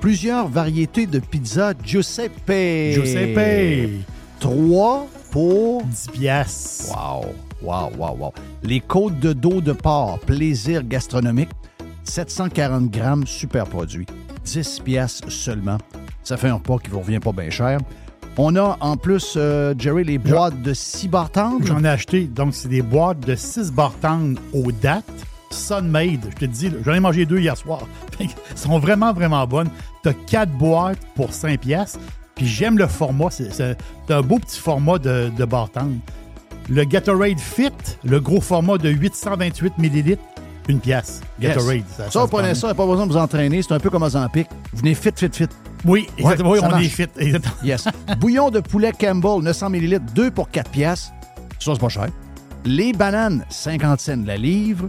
Plusieurs variétés de pizza Giuseppe. Giuseppe. 3 pour 10 piastres. Wow, wow, wow, wow. Les côtes de dos de porc, plaisir gastronomique. 740 grammes, super produit. 10 piastres seulement. Ça fait un repas qui vous revient pas bien cher. On a en plus, euh, Jerry, les boîtes de 6 barres tendres. J'en ai acheté. Donc, c'est des boîtes de 6 barres tendres aux dates. Sunmade, je te dis, j'en ai mangé deux hier soir. [laughs] Elles sont vraiment, vraiment bonnes. Tu as 4 boîtes pour 5 piastres. Puis j'aime le format. C'est un beau petit format de, de. Le Gatorade Fit, le gros format de 828 ml, une pièce. Yes. Gatorade. Ça, se vous prenez ça, pas besoin de vous entraîner. C'est un peu comme Ozempic. Venez fit, fit, fit. Oui, exactement. Oui, ça on marche. est fit. Exactement. Yes. Bouillon de poulet Campbell, 900 ml, 2 pour 4 piastres. Ça, c'est pas cher. Les bananes, 50 cents la livre.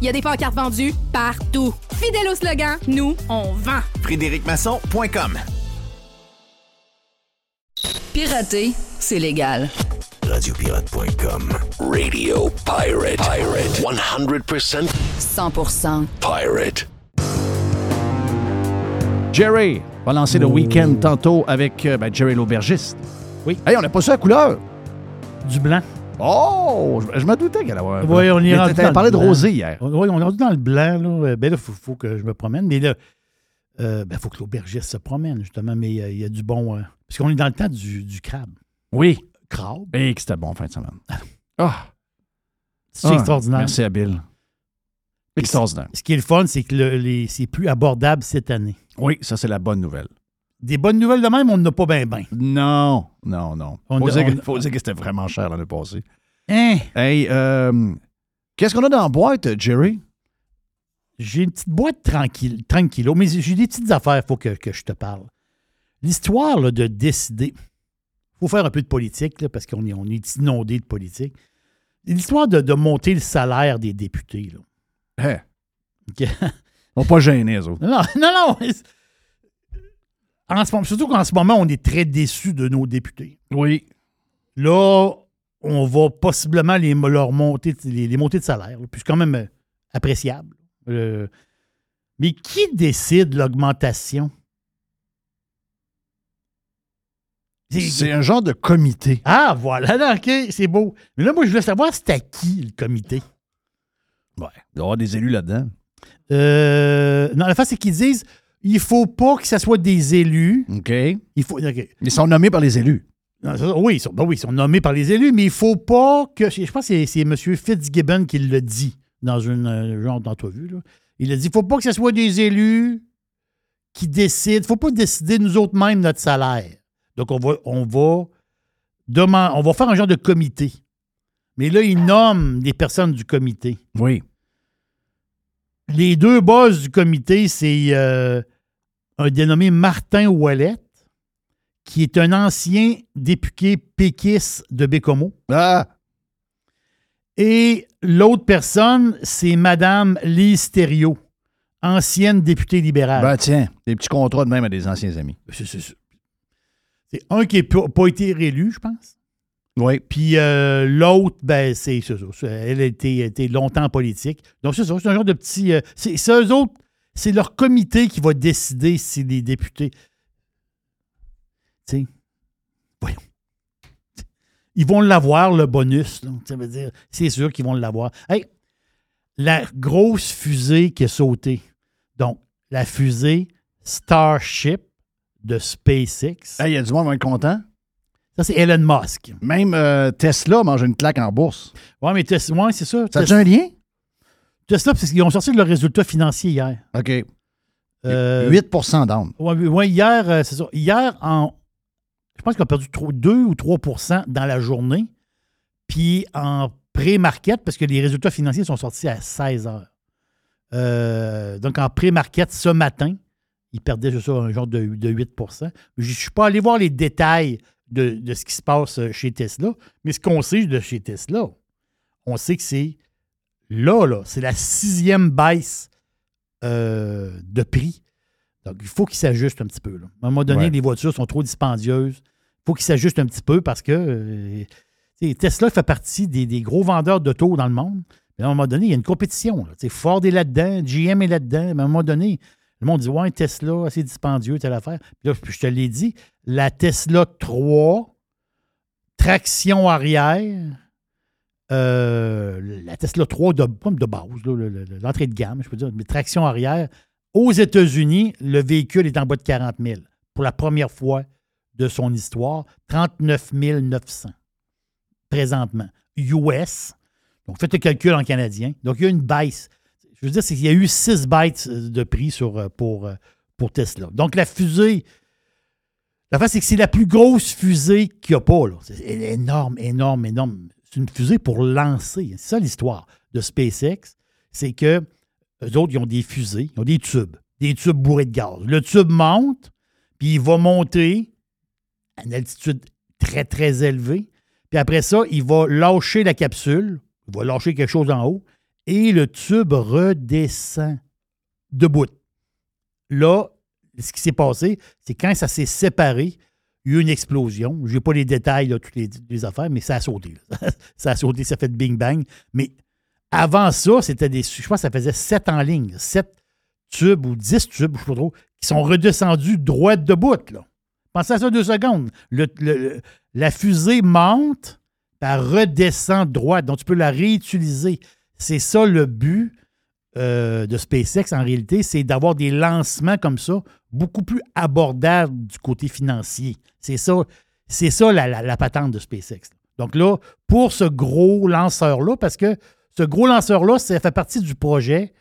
Il y a des pancartes vendues partout. Fidèle au slogan, nous, on vend. FrédéricMasson.com Pirater, c'est légal. Radiopirate.com. Radio Pirate. Pirate. 100% 100% pirate. Jerry va lancer le week-end tantôt avec euh, ben, Jerry l'aubergiste. Oui. Hey, on n'a pas ça à couleur. Du blanc. Oh, je, je me doutais qu'elle allait avoir. Oui, on y rendu dans parlé le de blanc. rosé hier. Oui, on est rendu dans le blanc. Là. Euh, Ben là, il faut, faut que je me promène. Mais là, il ben, faut que l'aubergiste se promène, justement. Mais euh, il y a du bon. euh, parce qu'on est dans le temps du, du crabe. Oui. Crabe. Et que c'était bon fin de semaine. [laughs] Ah. C'est Ah, extraordinaire. Merci à Bill. Extraordinaire. Ce qui est le fun, c'est que le- c'est plus abordable cette année. Oui, ça, c'est la bonne nouvelle. Des bonnes nouvelles de même, on n'en a pas bien, bien. Non, non, non. On faut, dire, que- on- faut dire que c'était vraiment cher l'année passée. Hein? Hey, euh, qu'est-ce qu'on a dans la boîte, Jerry? J'ai une petite boîte tranquille, tranquillo, mais j'ai des petites affaires, il faut que, que je te parle. L'histoire là, de décider. Il faut faire un peu de politique, là, parce qu'on est, on est inondé de politique. L'histoire de, de monter le salaire des députés. Là. Hein? OK? [laughs] On pas gênés, eux autres. Non, non, non. En ce moment, surtout qu'en ce moment, on est très déçus de nos députés. Oui. Là, on va possiblement les, leur monter, les, les montées de salaire, puis c'est quand même euh, appréciable. Euh, mais qui décide l'augmentation? C'est un genre de comité. Ah, voilà, là, [laughs] OK, c'est beau. Mais là, moi, je veux savoir, c'est à qui le comité? Ouais. Il doit y avoir des élus là-dedans. Euh, non, la face, c'est qu'ils disent il faut pas que ce soit des élus. OK. Il faut, OK. Ils sont nommés par les élus. Non, ça, oui, ils sont, ben oui, ils sont nommés par les élus, mais il faut pas que. Je pense que c'est- M. Fitzgibbon qui le dit dans une euh, genre d'entrevue. Il a dit il faut pas que ce soit des élus qui décident. Il faut pas décider nous autres mêmes notre salaire. Donc, on va, on va, demander, on va faire un genre de comité. Mais là, il nomme des personnes du comité. Oui. Les deux boss du comité, c'est euh, un dénommé Martin Ouellet, qui est un ancien député péquiste de Bécomo. Ah! Et l'autre personne, c'est Madame Lise Thériault, ancienne députée libérale. Ben tiens, des petits contrats de même à des anciens amis. C'est- un qui n'a pas été réélu, je pense. Oui. Puis euh, l'autre, ben, c'est Elle a été, longtemps politique. Donc, c'est ça. C'est un genre de petit. euh, c'est eux autres, c'est leur comité qui va décider si les députés. Tu voyons. Ils vont l'avoir, le bonus. Ça veut dire, c'est sûr qu'ils vont l'avoir. Hey, la grosse fusée qui a sauté. Donc, la fusée Starship de SpaceX. Il y a du monde qui va être content. Ça, c'est Elon Musk. Même euh, Tesla mange une claque en bourse. Oui, mais Tesla, ouais, c'est ça. Ça a un lien? Tesla, parce qu'ils ont sorti leurs résultats financiers hier. OK. Euh, 8% down. Oui, ouais, hier, euh, c'est ça. Hier, en, je pense qu'ils ont perdu 2 ou 3% dans la journée. Puis en pré-market, parce que les résultats financiers sont sortis à 16 heures. Euh, donc en pré-market ce matin, ils perdaient, c'est ça, un genre de, de 8% Je ne suis pas allé voir les détails de, de ce qui se passe euh, chez Tesla, mais ce qu'on sait de chez Tesla, on sait que c'est là, là, c'est la sixième baisse euh, de prix. Donc, il faut qu'ils s'ajustent un petit peu. là. À un moment donné, Ouais. les voitures sont trop dispendieuses. Il faut qu'ils s'ajustent un petit peu parce que euh, Tesla fait partie des, des gros vendeurs d'auto dans le monde. Mais à un moment donné, il y a une compétition. là. Ford est là-dedans, GM est là-dedans. Mais à un moment donné, le monde dit Ouais, Tesla, assez dispendieux, telle affaire. Puis là, je te l'ai dit, la Tesla 3, traction arrière, euh, la Tesla 3 de, de base, l'entrée de gamme, je peux dire, mais traction arrière. Aux États-Unis, le véhicule est en bas de 40 000 pour la première fois de son histoire. 39 900 présentement. US. Donc, faites le calcul en canadien. Donc, il y a une baisse. Je veux dire, c'est qu'il y a eu 6 bytes de prix sur, euh, pour, euh, pour Tesla. Donc, la fusée, la face, c'est que c'est la plus grosse fusée qu'il n'y a pas. C'est énorme, énorme, énorme. C'est une fusée pour lancer. C'est ça l'histoire de SpaceX. C'est que eux autres, ils ont des fusées, ils ont des tubes, des tubes bourrés de gaz. Le tube monte, puis il va monter à une altitude très, très élevée. Puis après ça, il va lâcher la capsule, il va lâcher quelque chose en haut, et le tube redescend debout. Là, ce qui s'est passé, c'est quand ça s'est séparé, il y a eu une explosion. Je n'ai pas les détails, là, toutes les, affaires, mais ça a sauté. [laughs] ça a sauté, ça fait de bing-bang. Mais avant ça, c'était des. Je pense que ça faisait sept en ligne. Sept tubes ou dix tubes, je ne sais pas trop, qui sont redescendus droit debout. Là. Pensez à ça deux secondes. La fusée monte, elle redescend droite. Donc, tu peux la réutiliser. C'est ça le but euh, de SpaceX, en réalité, c'est d'avoir des lancements comme ça, beaucoup plus abordables du côté financier. C'est ça, c'est ça la, patente de SpaceX. Donc là, pour ce gros lanceur-là, parce que ce gros lanceur-là, ça fait partie du projet.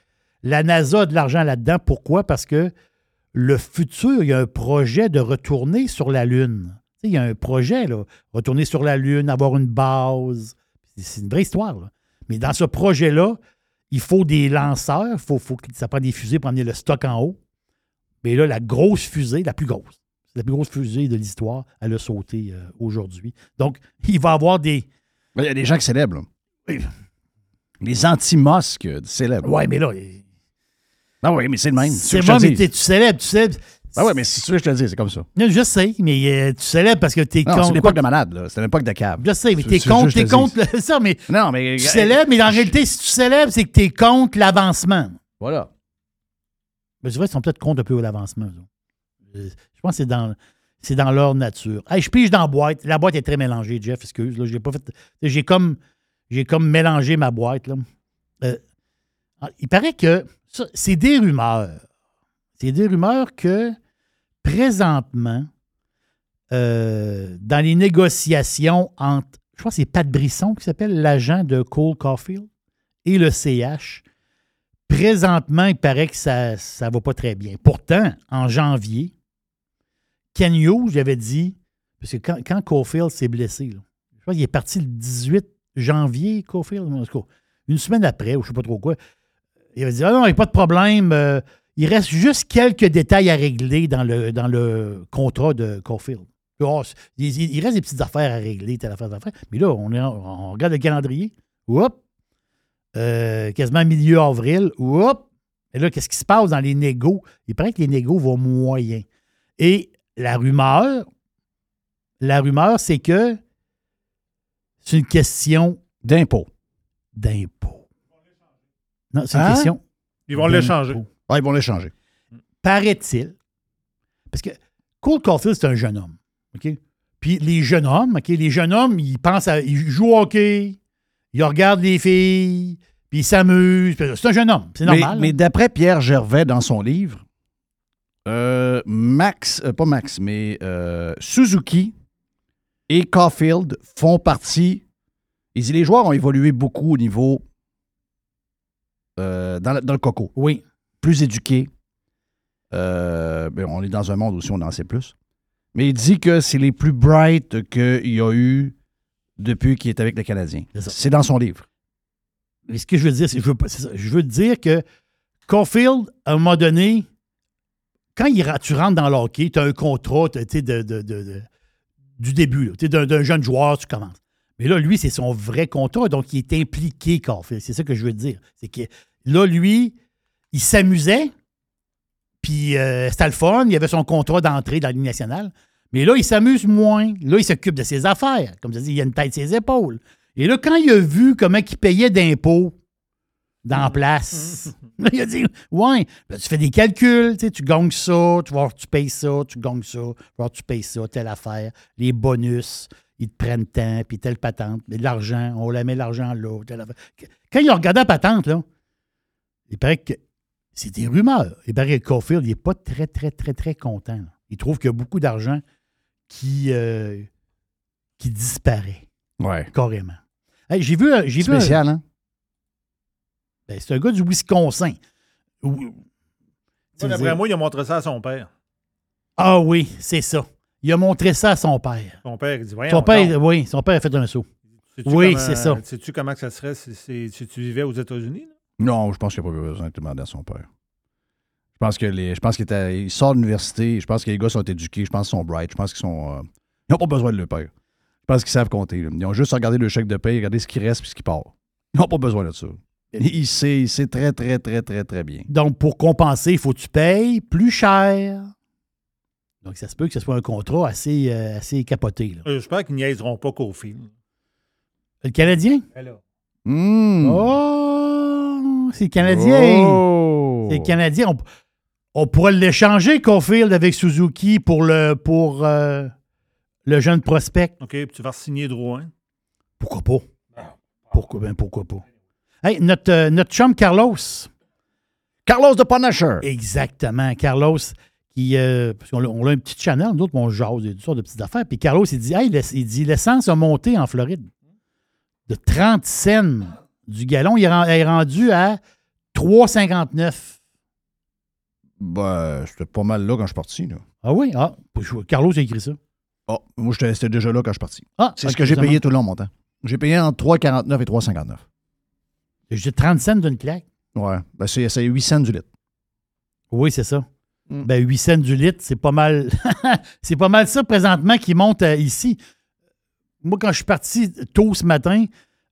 La NASA a de l'argent là-dedans. Pourquoi? Parce que le futur, il y a un projet de retourner sur la Lune. Il y a un projet, là, retourner sur la Lune, avoir une base. C'est- une vraie histoire. Mais dans ce projet-là, il faut des lanceurs, il faut, faut que ça prend des fusées pour amener le stock en haut. Mais là, la grosse fusée, la plus grosse, c'est la plus grosse fusée de l'histoire, elle a sauté euh, aujourd'hui. Donc, [laughs] il va y avoir des. Il y a des gens qui célèbrent. là. Les anti-mosques célèbrent. Ouais, mais là. Ah oui, mais c'est le même. C'est moi, mais tu célèbres, tu célèbres. Ah oui, mais si tu veux, je te le dis, c'est comme ça. Non, Je sais, mais euh, tu célèbres parce que t'es contre. c'est l'époque de malade, là. C'est l'époque de cave. Je sais, mais t'es contre, t'es te contre le- [laughs] ça, mais Non, mais. tu célèbres, mais en réalité, si tu célèbres, c'est que t'es contre l'avancement. Voilà. Mais c'est vrai, ils sont peut-être contre un peu l'avancement. Euh, Je pense que c'est dans, c'est dans leur nature. Hey, je pige dans la boîte. La boîte est très mélangée, Jeff, excuse. J'ai pas fait. J'ai comme, j'ai comme mélangé ma boîte. Là. Euh, ah, il paraît que c'est des rumeurs. C'est des rumeurs que présentement, euh, dans les négociations entre, je crois que c'est Pat Brisson qui s'appelle l'agent de Cole Caulfield et le CH, présentement, il paraît que ça ne va pas très bien. Pourtant, en janvier, Ken Hughes, j'avais dit, parce que quand, quand Caulfield s'est blessé, je crois qu'il est parti le 18 janvier, Caulfield, une semaine après, ou je ne sais pas trop quoi, il avait dit Ah non, il n'y a pas de problème. euh, il reste juste quelques détails à régler dans le, dans le contrat de Caulfield. Oh, il, reste des petites affaires à régler, telle affaire, telle affaire. Mais là, on, est en- on regarde le calendrier. Oups! Euh, quasiment milieu avril. Oups! Et là, qu'est-ce qui se passe dans les négos? Il paraît que les négos vont moyen. Et la rumeur, la rumeur, c'est que C'est une question D'impôt. d'impôt. Non, c'est une Hein? question. Ils vont l'échanger. Ah, ils vont l'échanger. Paraît-il. Parce que Cole Caulfield, c'est un jeune homme. OK? Puis les jeunes hommes, OK? Les jeunes hommes, ils pensent à. Ils jouent au hockey, ils regardent les filles, puis ils s'amusent. C'est un jeune homme. C'est Mais, normal. mais là. d'après Pierre Gervais dans son livre, euh, Max, euh, pas Max, mais euh, Suzuki et Caulfield font partie. Les joueurs ont évolué beaucoup au niveau dans le coco. Oui. Plus éduqués. Euh, ben, on est dans un monde aussi, on en sait plus. Mais il dit que c'est les plus bright qu'il y a eu depuis qu'il est avec les Canadiens. C'est dans son livre. Mais ce que je veux dire, c'est je je veux dire que Caulfield, à un moment donné, quand il, tu rentres dans le hockey, tu as un contrat de, de- de- du début. d'un jeune joueur, tu commences. Mais là, lui, c'est son vrai contrat, donc il est impliqué, Caulfield. C'est ça que je veux dire. C'est que là, lui, il s'amusait, puis euh, c'était le fun, il avait son contrat d'entrée dans la Ligue nationale. Mais là, il s'amuse moins. Là, il s'occupe de ses affaires. Comme je dis, il a une tête ses épaules. Et là, quand il a vu comment il payait d'impôts dans la place, [laughs] là, il a dit Ouais, ben, tu fais des calculs, tu, sais, tu gagnes ça, tu voir, tu payes ça, tu gagnes ça, tu voir, tu payes ça, telle affaire, les bonus, ils te prennent tant, puis telle patente, mais de l'argent, on la met l'argent là, telle affaire. Quand il a regardé la patente, là, il paraît que c'est des rumeurs. Paraît que Caulfield, il n'est pas très, très, très, très content. là. Il trouve qu'il y a beaucoup d'argent qui, euh, qui disparaît. Ouais. Carrément. Hey, j'ai vu, un- j'ai vu un- Spécial, hein? ben, c'est un gars du Wisconsin. Moi, D'après moi, il a montré ça à son père. Ah oui, c'est ça. Il a montré ça à son père. Son père, il dit Voyons Son père, oui, son père a fait un saut. Sais-tu Oui, comment- c'est ça. Sais-tu comment que ça serait si, si- si tu vivais aux États-Unis? là? Non, je pense qu'il n'y a pas besoin de demander à son père. Je pense que les, je pense qu'il était- il sort de l'université. Je pense que les gars sont éduqués. Je pense qu'ils sont bright. Je pense qu'ils sont. euh, ils n'ont pas besoin de le père. Je pense qu'ils savent compter. là. Ils ont juste regardé le chèque de paye, regardé ce qui reste puis ce qui part. Ils n'ont pas besoin de ça. Il sait, il sait très, très, très, très, très bien. Donc, pour compenser, il faut que tu payes plus cher. Donc, ça se peut que ce soit un contrat assez, euh, assez capoté. là. Euh, J'espère qu'ils niaiseront pas qu'au film. Le Canadien? Hmm. Oh, c'est Canadien. Oh. C'est Canadien. On, on pourrait l'échanger, Caulfield, avec Suzuki pour le, pour, euh, le jeune prospect. OK, puis tu vas signer Drouin. Pourquoi pas? Pourquoi, ben, pourquoi pas? Hey, notre, euh, notre chum Carlos. Carlos de Punisher. Exactement. Carlos, qui. euh, parce qu'on a, on a un petit channel, nous autres, on jase, il y a toutes sortes de petites affaires. Puis Carlos, il dit Hey, il dit l'essence a monté en Floride. De 30 cents du gallon, il est ren- est rendu à 3,59. Ben, c'était pas mal là quand je suis parti. Là. Ah oui? Ah, Carlos a écrit ça. Ah, moi, j'étais c'était déjà là quand je suis parti. Ah, C'est ce que j'ai payé tout le long, mon temps. J'ai payé entre 3,49 et 3,59. J'ai 30 cents d'une claque. Ouais. Ben, c'est c'est 8 cents du litre. Oui, c'est ça. Mm. Ben, 8 cents du litre, c'est pas mal. [laughs] c'est pas mal ça présentement qui monte euh, ici. Moi, quand je suis parti tôt ce matin,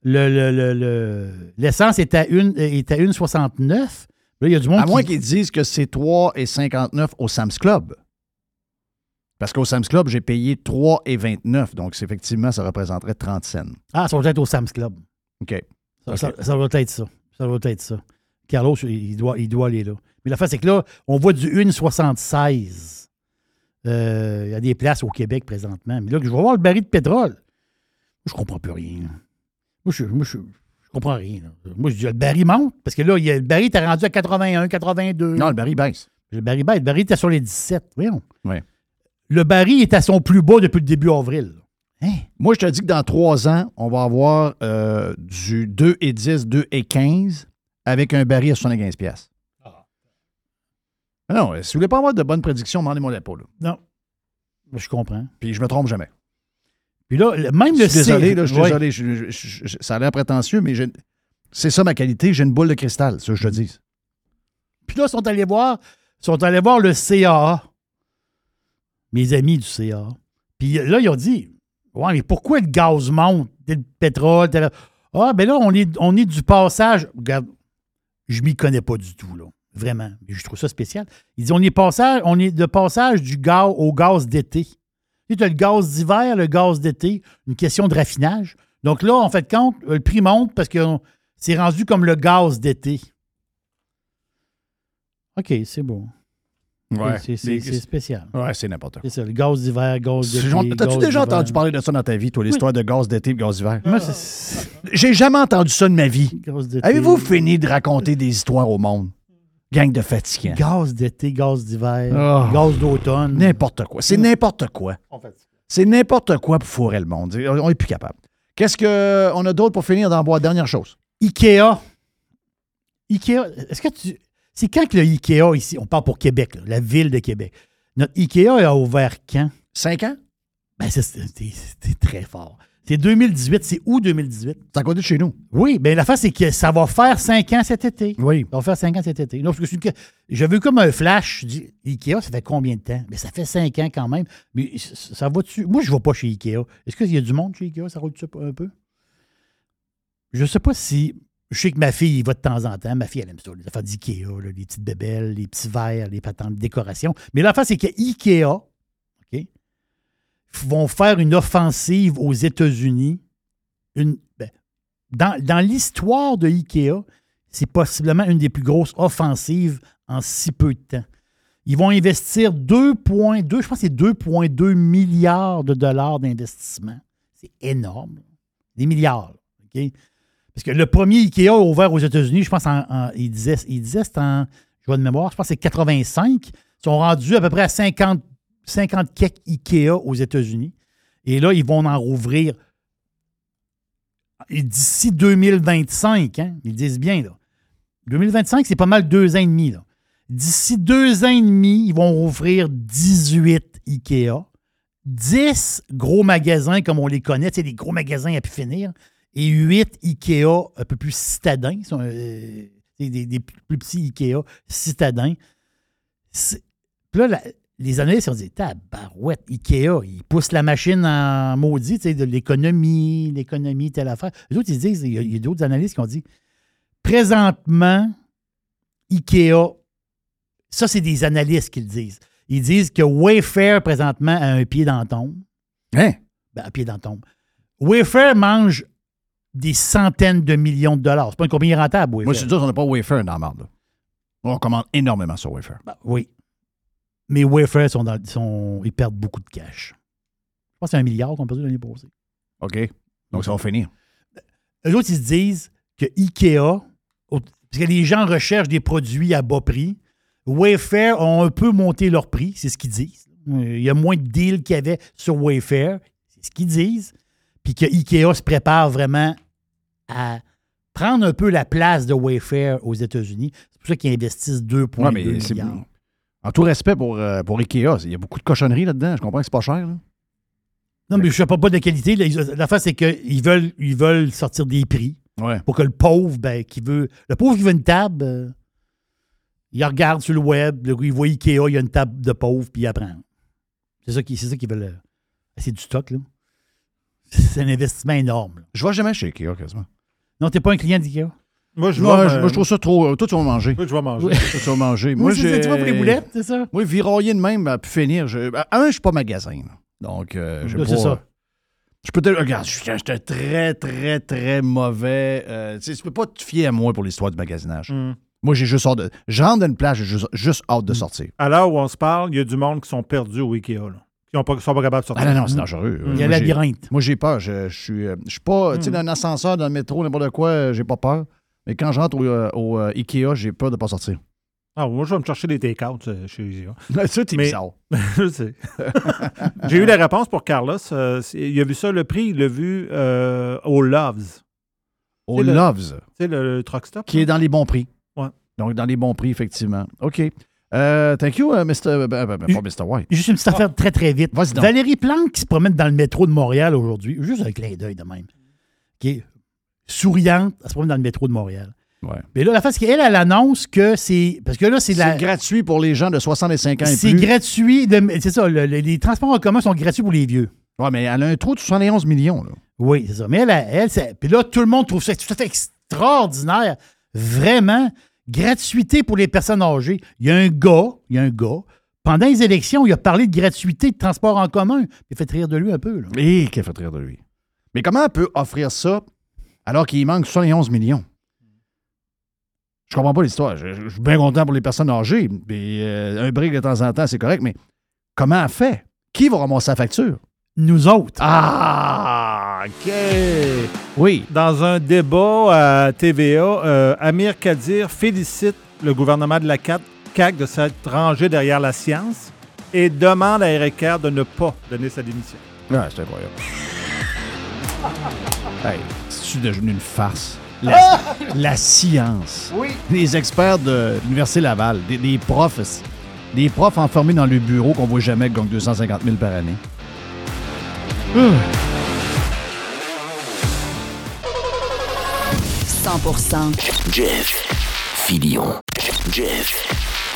le- le- le- le- l'essence est à une- est à 1,69. Là, il y a du monde À moins qui. qu'ils disent que c'est 3,59 au Sam's Club. Parce qu'au Sam's Club, j'ai payé 3,29. Donc, effectivement, ça représenterait 30 cents. Ah, ça va être au Sam's Club. OK. Ça, OK. ça- ça doit être ça. Ça doit être ça. Carlos, il doit, il doit aller là. Mais la fin, c'est que là, on voit du 1,76. Euh, Il y a des places au Québec présentement. Mais là, je vais voir le baril de pétrole. Je comprends plus rien. Moi, je, moi, je, je comprends rien. là. Moi, je dis, le baril monte. Parce que là, il y a- le baril était rendu à 81, 82. Non, le baril baisse. Le baril baisse. Le baril était sur les 17. Voyons. Oui. Le baril est à son plus bas depuis le début avril. Moi, je te dis que dans trois ans, on va avoir euh, du 2,10, 2,15 avec un baril à 75 pièces. Non, si vous voulez pas avoir de bonnes prédictions, demandez-moi la. Là. Non. Je comprends. Puis je me trompe jamais. Puis là, même Je le suis désolé, là, je suis Ouais. désolé. je- je- ça a l'air prétentieux, mais c'est ça ma qualité. J'ai une boule de cristal, ça, je te dis. Puis là, ils sont allés voir, sont allés voir le CAA. Mes amis du CAA. Puis là, ils ont dit Ouais, mais pourquoi le gaz monte, le pétrole, tel- Ah, ben là, on est, on est du passage. Regarde, je m'y connais pas du tout, là. Vraiment. Mais je trouve ça spécial. Ils disent on est, passage, on est de passage du gaz au gaz d'été. Tu as le gaz d'hiver, le gaz d'été, une question de raffinage. Donc là, en fait compte, le prix monte parce que c'est rendu comme le gaz d'été. OK, c'est bon. Ouais. C'est- spécial. Ouais, c'est n'importe quoi. C'est ça, le gaz d'hiver, gaz d'été. T'as-tu déjà entendu parler de ça dans ta vie, toi, l'histoire de gaz d'été et gaz d'hiver? Moi, J'ai jamais entendu ça de ma vie. Avez-vous fini de raconter des histoires au monde? Gang de fatigants. Gaz d'été, gaz d'hiver, Oh. gaz d'automne. N'importe quoi. C'est n'importe quoi. C'est n'importe quoi pour fourrer le monde. On n'est plus capable. Qu'est-ce qu'on a d'autre pour finir dans bois? Dernière chose. Ikea. Ikea, est-ce que tu. C'est quand que le Ikea ici, on parle pour Québec, là, la ville de Québec. Notre Ikea a ouvert quand? Cinq ans? Ben, c'est très fort. C'est 2018. C'est où 2018? C'est à côté de chez nous. Oui, bien l'affaire, c'est que ça va faire cinq ans cet été. Oui. Ça va faire cinq ans cet été. Non, parce que c'est une- J'avais eu comme un flash. Je dis, Ikea, ça fait combien de temps? Mais ça fait cinq ans quand même. Mais ça va-tu? Moi, je ne vais pas chez Ikea. Est-ce qu'il y a du monde chez Ikea? Ça roule-tu un peu? Je ne sais pas si. Je sais que ma fille y va de temps en temps. Ma fille, elle aime ça, les affaires d'IKEA, les petites bébelles, les petits verres, les patentes de décoration. Mais l'affaire, c'est que Ikea, vont faire une offensive aux États-Unis. Ben, dans dans l'histoire de Ikea, c'est possiblement une des plus grosses offensives en si peu de temps. Ils vont investir 2,2, je pense c'est 2,2 milliards de dollars d'investissement. C'est énorme. Des milliards. Parce que le premier Ikea ouvert aux États-Unis, je pense, en, en- il disait, il disait en, je vois de mémoire, je pense que c'est 85. Ils sont rendus à peu près à 50, 50 quelques Ikea aux États-Unis. Et là, ils vont en rouvrir d'ici 2025, hein, ils disent bien, là. 2025, c'est pas mal deux ans et demi. D'ici deux ans et demi, ils vont rouvrir 18 Ikea, 10 gros magasins comme on les connaît, sais, des gros magasins à pu finir, et 8 Ikea un peu plus citadins, sont, euh, des, des- plus petits Ikea citadins. C'est- Puis là, la- les analystes ont dit Tabarouette, Ikea, ils poussent la machine en maudit, tu sais, de l'économie, l'économie, telle affaire. Les autres, ils disent, il y a, il y a d'autres analystes qui ont dit présentement, Ikea, ça, c'est des analystes qui le disent. Ils disent que Wayfair, présentement, a un pied dans la tombe. Hein? Ben, un pied dans la tombe. Wayfair mange des centaines de millions de dollars. C'est pas une compagnie rentable, Wayfair. Moi, je suis sûr qu'on n'a pas Wafer dans la marde. là. On commande énormément sur Wafer. Ben, oui. Mais Wayfair, sont dans- sont, ils perdent beaucoup de cash. Je pense que c'est un milliard qu'on perdu l'année passée. OK. Donc, ça va finir. Eux autres, ils se disent que Ikea, parce que les gens recherchent des produits à bas prix, Wayfair ont un peu monté leur prix, c'est ce qu'ils disent. Euh, Il y a moins de deals qu'il y avait sur Wayfair, c'est ce qu'ils disent. Puis que Ikea se prépare vraiment à prendre un peu la place de Wayfair aux États-Unis. C'est pour ça qu'ils investissent 2,2 Ouais, mais c'est- milliards. En tout respect pour, euh, pour Ikea, il y a beaucoup de cochonneries là-dedans. Je comprends que c'est pas cher. là. Non, mais je ne sais pas de qualité. L'affaire, c'est qu'ils veulent, ils veulent sortir des prix Ouais. pour que le pauvre, ben, qui veut. Le pauvre qui veut une table, euh, il regarde sur le web, le il voit Ikea, il y a une table de pauvre, puis il apprend. C'est ça qu'ils veulent. euh, C'est du stock, là. C'est un investissement énorme. là. Je vois jamais chez Ikea quasiment. Non, t'es pas un client d'Ikea? Moi, je Moi, vais, je, moi, je trouve ça trop. Toi, tu vas manger. Toi, tu vas manger. Toi, tu vas manger. Moi, c'est ça, j'ai- tu vas pour les boulettes, c'est ça? Moi, virailler de même, à pu finir. Je, un, je suis pas magasin. Donc, euh, je Là, c'est ça. Je peux te. Regarde, je suis j'étais très, très, très mauvais. euh, tu peux pas te fier à moi pour l'histoire du magasinage. Mm. Moi, j'ai juste hâte de. Je rentre dans une plage, j'ai juste, juste hâte de sortir. À l'heure où on se parle, il y a du monde qui sont perdus au Ikea. Là, qui ne sont, pas- sont pas capables de sortir. Ah non, non, c'est dangereux. Il y a labyrinthe. Moi, j'ai peur. Je, je suis, euh, je suis pas. Tu sais, dans un ascenseur, dans le métro, n'importe quoi, euh, j'ai pas peur. Mais quand je rentre au, euh, au, euh, Ikea, j'ai peur de pas sortir. Ah, moi, je vais me chercher des take-outs euh, chez Ikea. [laughs] ça, t'es Mais- bizarre. [laughs] je sais. [laughs] J'ai eu la réponse pour Carlos. euh, c'est- il a vu ça, le prix, il l'a vu euh, au Loves. Au C'est le- Loves, Tu sais, le, le truck stop. qui est dans les bons prix. Ouais. Donc, dans les bons prix, effectivement. OK. Euh, thank you, Mr. ben, ben, ben, pas Mr. White. Juste une petite affaire très, très vite. Vas-y donc. Valérie Plante qui se promène dans le métro de Montréal aujourd'hui, juste un clin d'œil de même. OK? Souriante, elle se promène dans le métro de Montréal. Ouais. Mais là, la face, c'est qu'elle, elle annonce que c'est. Parce que là, c'est C'est la. gratuit pour les gens de 65 ans et C'est plus. gratuit. de- C'est ça, le- le- les transports en commun sont gratuits pour les vieux. Ouais, mais elle a un trou de 71 millions. Là. Oui, c'est ça. Mais elle, elle, elle, c'est- puis là, tout le monde trouve ça tout à fait extraordinaire. Vraiment, gratuité pour les personnes âgées. Il y a un gars, il y a un gars, pendant les élections, il a parlé de gratuité de transport en commun. Il a fait rire de lui un peu. Là. Et qu'elle fait rire de lui. Mais comment elle peut offrir ça alors qu'il manque 71 millions? Je comprends pas l'histoire. Je, je suis bien content pour les personnes âgées. Puis, euh, un brick de temps en temps, c'est correct, mais comment elle fait? Qui va ramasser sa facture? Nous autres. Ah, OK. Oui. Dans un débat à TVA, euh, Amir Kadir félicite le gouvernement de la CAC CAQ de s'être rangé derrière la science et demande à Eric Kerr de ne pas donner sa démission. Ouais, c'est incroyable. [laughs] Hey, c'est devenu une farce. La, la science. Oui. Les experts de l'Université Laval, des, des profs, des profs enfermés dans le bureau qu'on voit jamais gagnent 250 000 par année. Hum. 100%. Jeff Filion. Jeff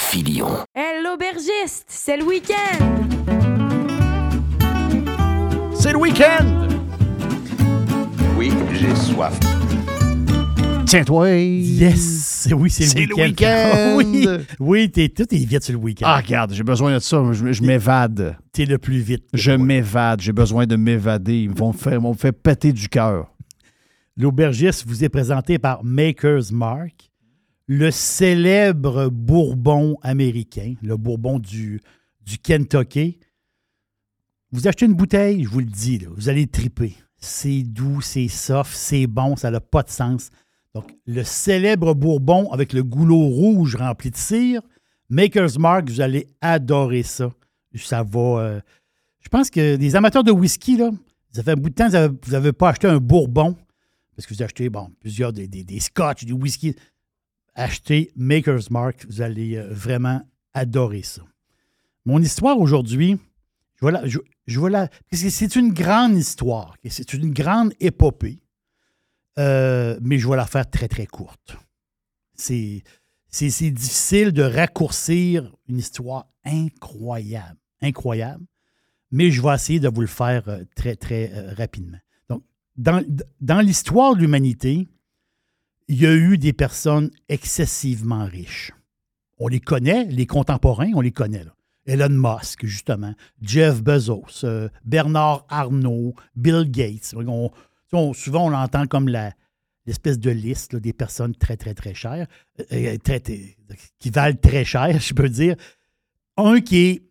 Filion. Hey, l'aubergiste, c'est le week-end! C'est le week-end! J'ai soif. Tiens-toi! Yes! Oui, c'est C'est le week-end. week-end. [laughs] oui, oui t'es, tout est vite sur le week-end. Ah, regarde, j'ai besoin de ça. Je, je m'évade. T'es le plus vite. Je m'évade. J'ai besoin de m'évader. Ils vont me faire, ils vont me faire péter du cœur. L'aubergiste vous est présenté par Maker's Mark, le célèbre bourbon américain, le bourbon du, du Kentucky. Vous achetez une bouteille, je vous le dis, là, vous allez triper. C'est doux, c'est soft, c'est bon, ça n'a pas de sens. Donc, le célèbre bourbon avec le goulot rouge rempli de cire, Maker's Mark, vous allez adorer ça. Ça va. euh, je pense que les amateurs de whisky, là, ça fait un bout de temps que vous n'avez pas acheté un bourbon parce que vous achetez, bon, plusieurs des, des, des scotch, des whisky. Achetez Maker's Mark, vous allez euh, vraiment adorer ça. Mon histoire aujourd'hui, je- je que c'est une grande histoire, c'est une grande épopée, euh, mais je vais la faire très, très courte. C'est difficile de raccourcir une histoire incroyable, incroyable, mais je vais essayer de vous le faire euh, très, très euh, rapidement. Donc, dans, dans l'histoire de l'humanité, il y a eu des personnes excessivement riches. On les connaît, les contemporains, on les connaît. Là. Elon Musk, justement, Jeff Bezos, euh, Bernard Arnault, Bill Gates. Souvent, on l'entend comme l'espèce de liste des personnes très, très, très chères, euh, euh, qui valent très cher, [laughs] je peux dire. Un qui est,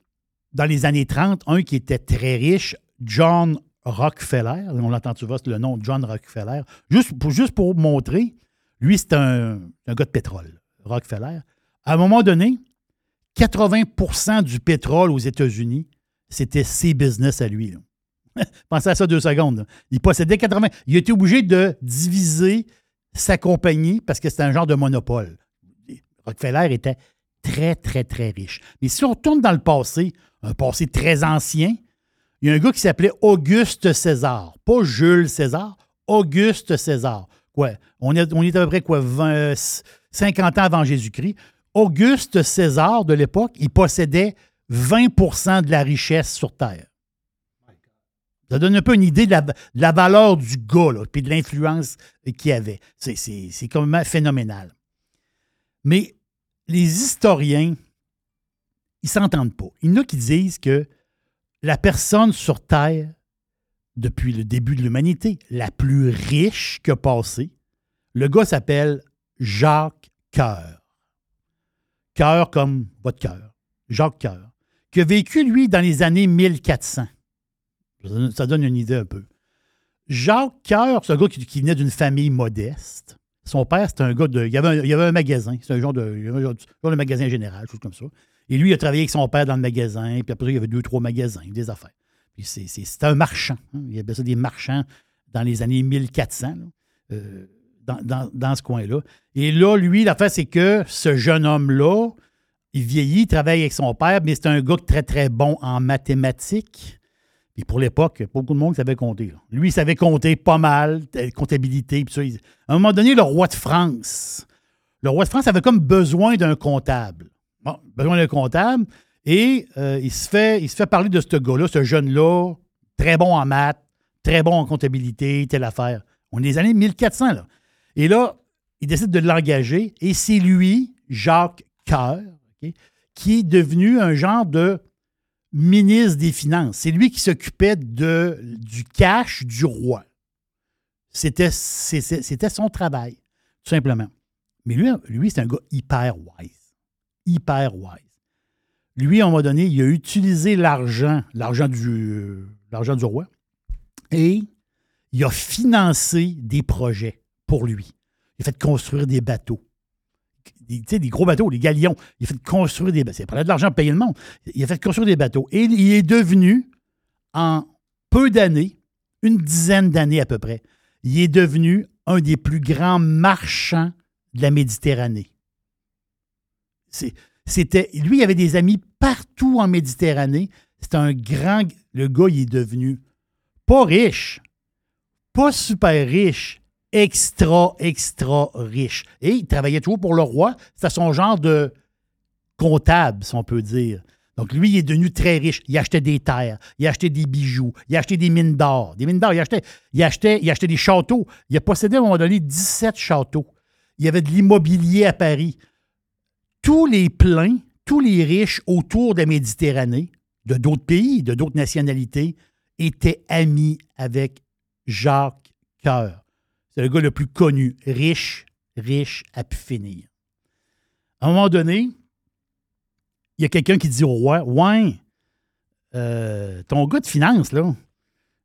dans les années 30, un qui était très riche, John Rockefeller. On l'entend souvent, c'est le nom John Rockefeller. Juste pour, juste montrer, lui, c'est un, un gars de pétrole, Rockefeller. À un moment donné, 80% du pétrole aux États-Unis, c'était ses business à lui. [laughs] Pensez à ça deux secondes. Il possédait 80. Il été obligé de diviser sa compagnie parce que c'était un genre de monopole. Rockefeller était très, très, très riche. Mais si on retourne dans le passé, un passé très ancien, il y a un gars qui s'appelait Auguste César. Pas Jules César, Auguste César. On est, on est à peu près quoi, 20, 50 ans avant Jésus-Christ. Auguste César de l'époque, il possédait 20% de la richesse sur Terre. Ça donne un peu une idée de la, valeur du gars, puis de l'influence qu'il avait. C'est- quand même phénoménal. Mais les historiens, ils s'entendent pas. Il y en a qui disent que la personne sur Terre, depuis le début de l'humanité, la plus riche que passé, le gars s'appelle Jacques Coeur. Cœur comme votre cœur. Jacques Coeur. Qui a vécu, lui, dans les années 1400. Ça donne- une idée un peu. Jacques Coeur, c'est un gars qui, venait d'une famille modeste. Son père, c'était un gars de. Il y avait un, magasin. C'est un genre de, il avait genre de, magasin général, chose comme ça. Et lui, il a travaillé avec son père dans le magasin. Puis après il y avait deux, trois magasins, des affaires. Puis c'était un marchand. hein. Il y avait ça des marchands dans les années 1400, là, euh, dans, ce coin-là. Et là, lui, l'affaire, c'est que ce jeune homme-là, il vieillit, il travaille avec son père, mais c'est un gars très, très bon en mathématiques. Et pour l'époque, beaucoup de monde savait compter. Lui, il savait compter pas mal, euh, comptabilité. À un moment donné, le roi de France, le roi de France avait comme besoin d'un comptable. Bon, besoin d'un comptable. Et euh, il, se fait, il se fait parler de ce gars-là, ce jeune-là, très bon en maths, très bon en comptabilité, telle affaire. On est les années 1400, là. Et là, il décide de l'engager. Et c'est lui, Jacques Coeur, qui est devenu un genre de ministre des Finances. C'est lui qui s'occupait du cash du roi. C'était, son travail, tout simplement. Mais lui, lui c'est un gars hyper wise. Hyper wise. Lui, un moment donné, il a utilisé l'argent, l'argent du, l'argent du roi, et il a financé des projets pour lui. Il a fait construire des bateaux. Des, tu sais, des gros bateaux, des galions. Il a fait construire des bateaux. C'est pas de l'argent pour payer le monde. Il a fait construire des bateaux. Et il est devenu, en peu d'années, une dizaine d'années à peu près, il est devenu un des plus grands marchands de la Méditerranée. C'est- C'était, lui, il avait des amis partout en Méditerranée. C'était un grand. Le gars, il est devenu pas riche, pas super riche, extra, extra riche. Et il travaillait toujours pour le roi. C'était son genre de comptable, si on peut dire. Donc, lui, il est devenu très riche. Il achetait des terres, il achetait des bijoux, il achetait des mines d'or. Des mines d'or, il achetait, il, achetait, des châteaux. Il a possédé à un moment donné 17 châteaux. Il y avait de l'immobilier à Paris. Tous les pleins, tous les riches autour de la Méditerranée, de d'autres pays, de d'autres nationalités, étaient amis avec Jacques Coeur. C'est le gars le plus connu, riche, riche à pu finir. À un moment donné, il y a quelqu'un qui dit au roi Ouais, euh, ton gars de finance, là,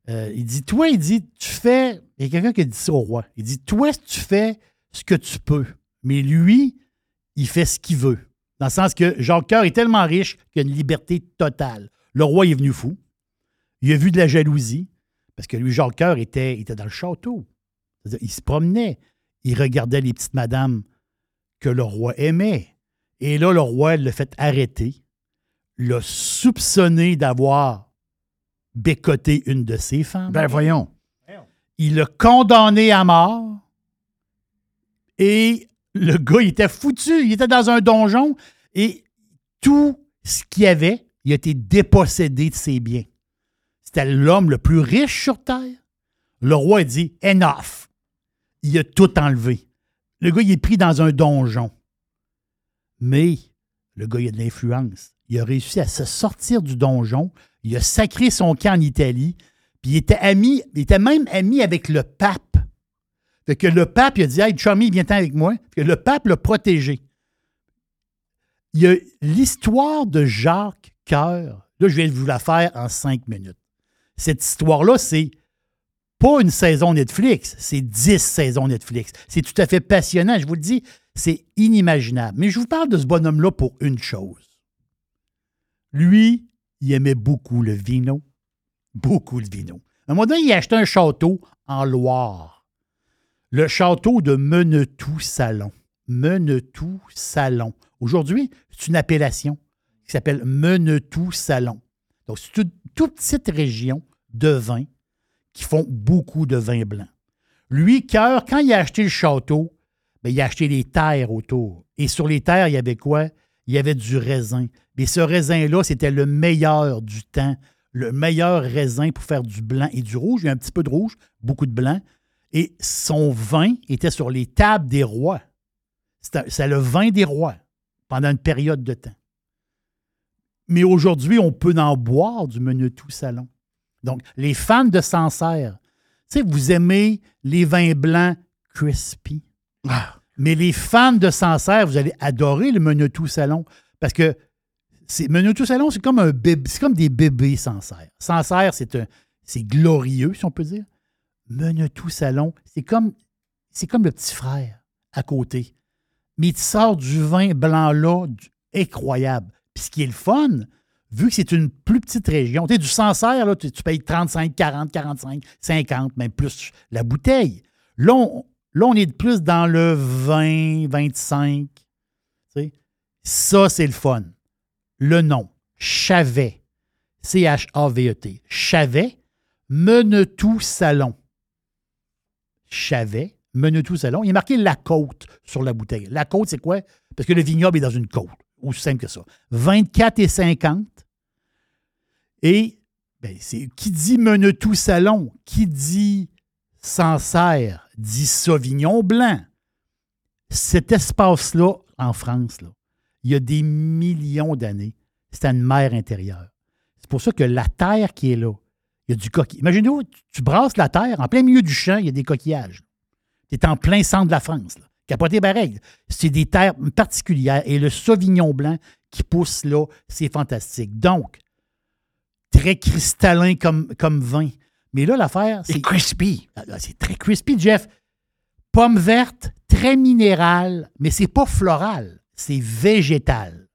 euh, il dit Toi, il dit, tu fais. Il y a quelqu'un qui dit ça au roi. Il dit Toi, tu fais ce que tu peux. Mais lui, il fait ce qu'il veut. Dans le sens que Coeur est tellement riche qu'il a une liberté totale. Le roi est venu fou. Il a vu de la jalousie. Parce que lui, Coeur était, était dans le château. C'est-à-dire, Il se promenait. Il regardait les petites madames que le roi aimait. Et là, le roi l'a fait arrêter, l'a soupçonné d'avoir bécoté une de ses femmes. Ben voyons. Il l'a condamné à mort. Et le gars, il était foutu. Il était dans un donjon. Et tout ce qu'il y avait, il a été dépossédé de ses biens. C'était l'homme le plus riche sur Terre. Le roi a dit Enough. Il a tout enlevé. Le gars, il est pris dans un donjon. Mais le gars, il a de l'influence. Il a réussi à se sortir du donjon. Il a sacré son camp en Italie. Puis il était ami, il était même ami avec le pape. Fait que le pape, il a dit Hey, Chummy, viens-t'en avec moi. Que le pape l'a protégé. Il y a l'histoire de Jacques Coeur. Là, je de vous la faire en cinq minutes. Cette histoire-là, c'est pas une saison Netflix, c'est dix saisons Netflix. C'est tout à fait passionnant, je vous le dis, c'est inimaginable. Mais je vous parle de ce bonhomme-là pour une chose. Lui, il aimait beaucoup le vino, beaucoup le vino. Un moment donné, il a acheté un château en Loire. Le château de Menetou-Salon. Menetou-Salon. Aujourd'hui, c'est une appellation qui s'appelle Menetou-Salon. Donc, c'est une toute petite région de vins qui font beaucoup de vin blanc. Lui, Cœur, quand il a acheté le château, ben, il a acheté les terres autour. Et sur les terres, il y avait quoi? Il y avait du raisin. Mais ce raisin-là, c'était le meilleur du temps, le meilleur raisin pour faire du blanc et du rouge. Il y a un petit peu de rouge, beaucoup de blanc. Et son vin était sur les tables des rois. C'est le vin des rois pendant une période de temps. Mais aujourd'hui, on peut en boire du Menetou Salon. Donc, les fans de Sancerre, tu sais, vous aimez les vins blancs crispy. Mais les fans de Sancerre, vous allez adorer le Menetou Salon parce que c'est Menetou Salon, c'est comme un bébé, c'est comme des bébés Sancerre. Sancerre, c'est un c'est glorieux, si on peut dire. Menetou Salon, c'est comme c'est comme le petit frère à côté. Mais il sort du vin blanc-là du- incroyable. Puis ce qui est le fun, vu que c'est une plus petite région, tu sais, du Sancerre, là, tu, payes 35, 40, 45, 50, même plus la bouteille. Là, on, est plus dans le 20, 25. tu. Ça, c'est le fun. Le nom, Chavet. C-H-A-V-E-T. Chavet, Menetou Salon. Chavet, Menetou Salon. Il est marqué la côte sur la bouteille. La côte, c'est quoi? Parce que le vignoble est dans une côte. Aussi simple que ça. 24 et 50. Et ben, c'est qui dit Menetou Salon, qui dit Sancerre, dit Sauvignon Blanc. Cet espace-là, en France, là, il y a des millions d'années, c'était une mer intérieure. C'est pour ça que la terre qui est là Il y a du coquillage. Imaginez-vous, tu, brasses la terre, en plein milieu du champ, il y a des coquillages. Tu es en plein centre de la France. Là. Capoté pareil. C'est des terres particulières. Et le Sauvignon blanc qui pousse là, c'est fantastique. Donc, très cristallin comme, comme vin. Mais là, l'affaire, c'est. crispy. Ah, ah, C'est très crispy, Jeff. Pomme verte, très minérale, mais c'est pas floral, c'est végétal.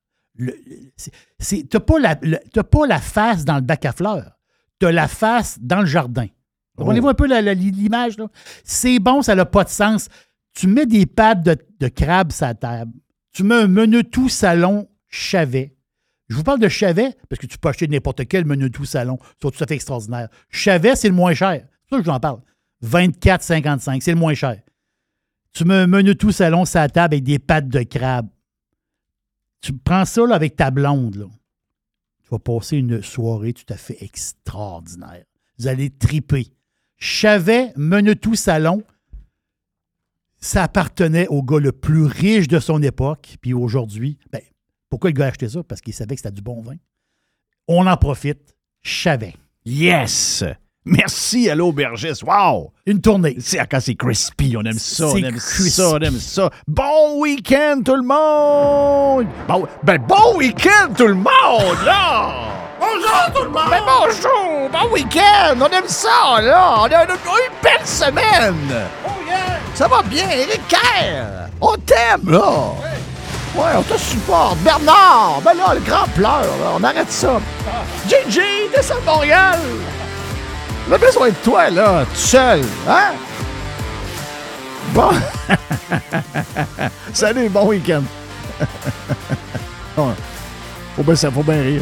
T'as pas, la- le- t'as pas la face dans le bac à fleurs, t'as la face dans le jardin. Comprenez-vous un peu l'image? là? C'est bon, ça n'a pas de sens. Tu mets des pattes de, de crabe sur la table. Tu mets un menu tout salon Chavet. Je vous parle de Chavet parce que tu peux acheter n'importe quel menu tout salon. C'est tout à fait extraordinaire. Chavet, c'est le moins cher. C'est ça que je vous en parle. 24,55, c'est le moins cher. Tu mets un menu tout salon la table avec des pattes de crabe. Tu prends ça avec ta blonde. Là. Tu vas passer une soirée tout à fait extraordinaire. Vous allez triper. Chavet, menu tout salon, ça appartenait au gars le plus riche de son époque. Puis aujourd'hui, ben, pourquoi le gars a acheté ça? Parce qu'il savait que c'était du bon vin. On en profite. Chavet. Yes! Merci à l'aubergiste. Wow! Une tournée. C'est quand c'est crispy, on aime ça, on aime crispy. ça, on aime ça. Bon week-end tout le monde! Bon, ben bon week-end tout le monde, là! Bonjour tout le monde! Ben bonjour! Bon week-end! On aime ça, là! On a, on a une belle semaine! Oh yeah! Ça va bien, Eric Kerr! On t'aime, là! Ouais, on te supporte. Bernard! Ben là, le grand pleur, là, on arrête ça. Gigi, descends de Montréal! On a besoin de toi, là, tout seul, hein? Bon. [laughs] Salut, bon week-end. [laughs] Ouais. faut bien, ça faut bien rire.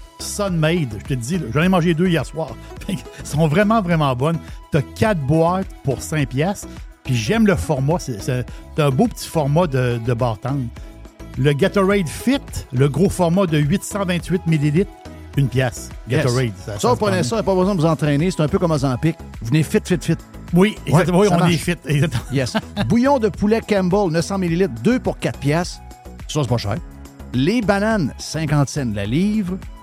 Sunmade, je te dis, j'en ai mangé deux hier soir. [laughs] Elles sont vraiment, vraiment bonnes. Tu as 4 boîtes pour 5 piastres. Puis j'aime le format. C'est un beau petit format de, de. Le Gatorade Fit, le gros format de 828 ml, une pièce. Yes. Gatorade. Ça, se vous prenez ça, il n'y a pas besoin de vous entraîner. C'est un peu comme Ozempic. Vous venez fit, fit, fit. Oui, exactement. Oui, ça on marche. est fit. [laughs] Exactement. Yes. Bouillon de poulet Campbell, 900 ml, 2 pour 4 piastres. Ça, c'est pas cher. Les bananes, 50 cents la livre.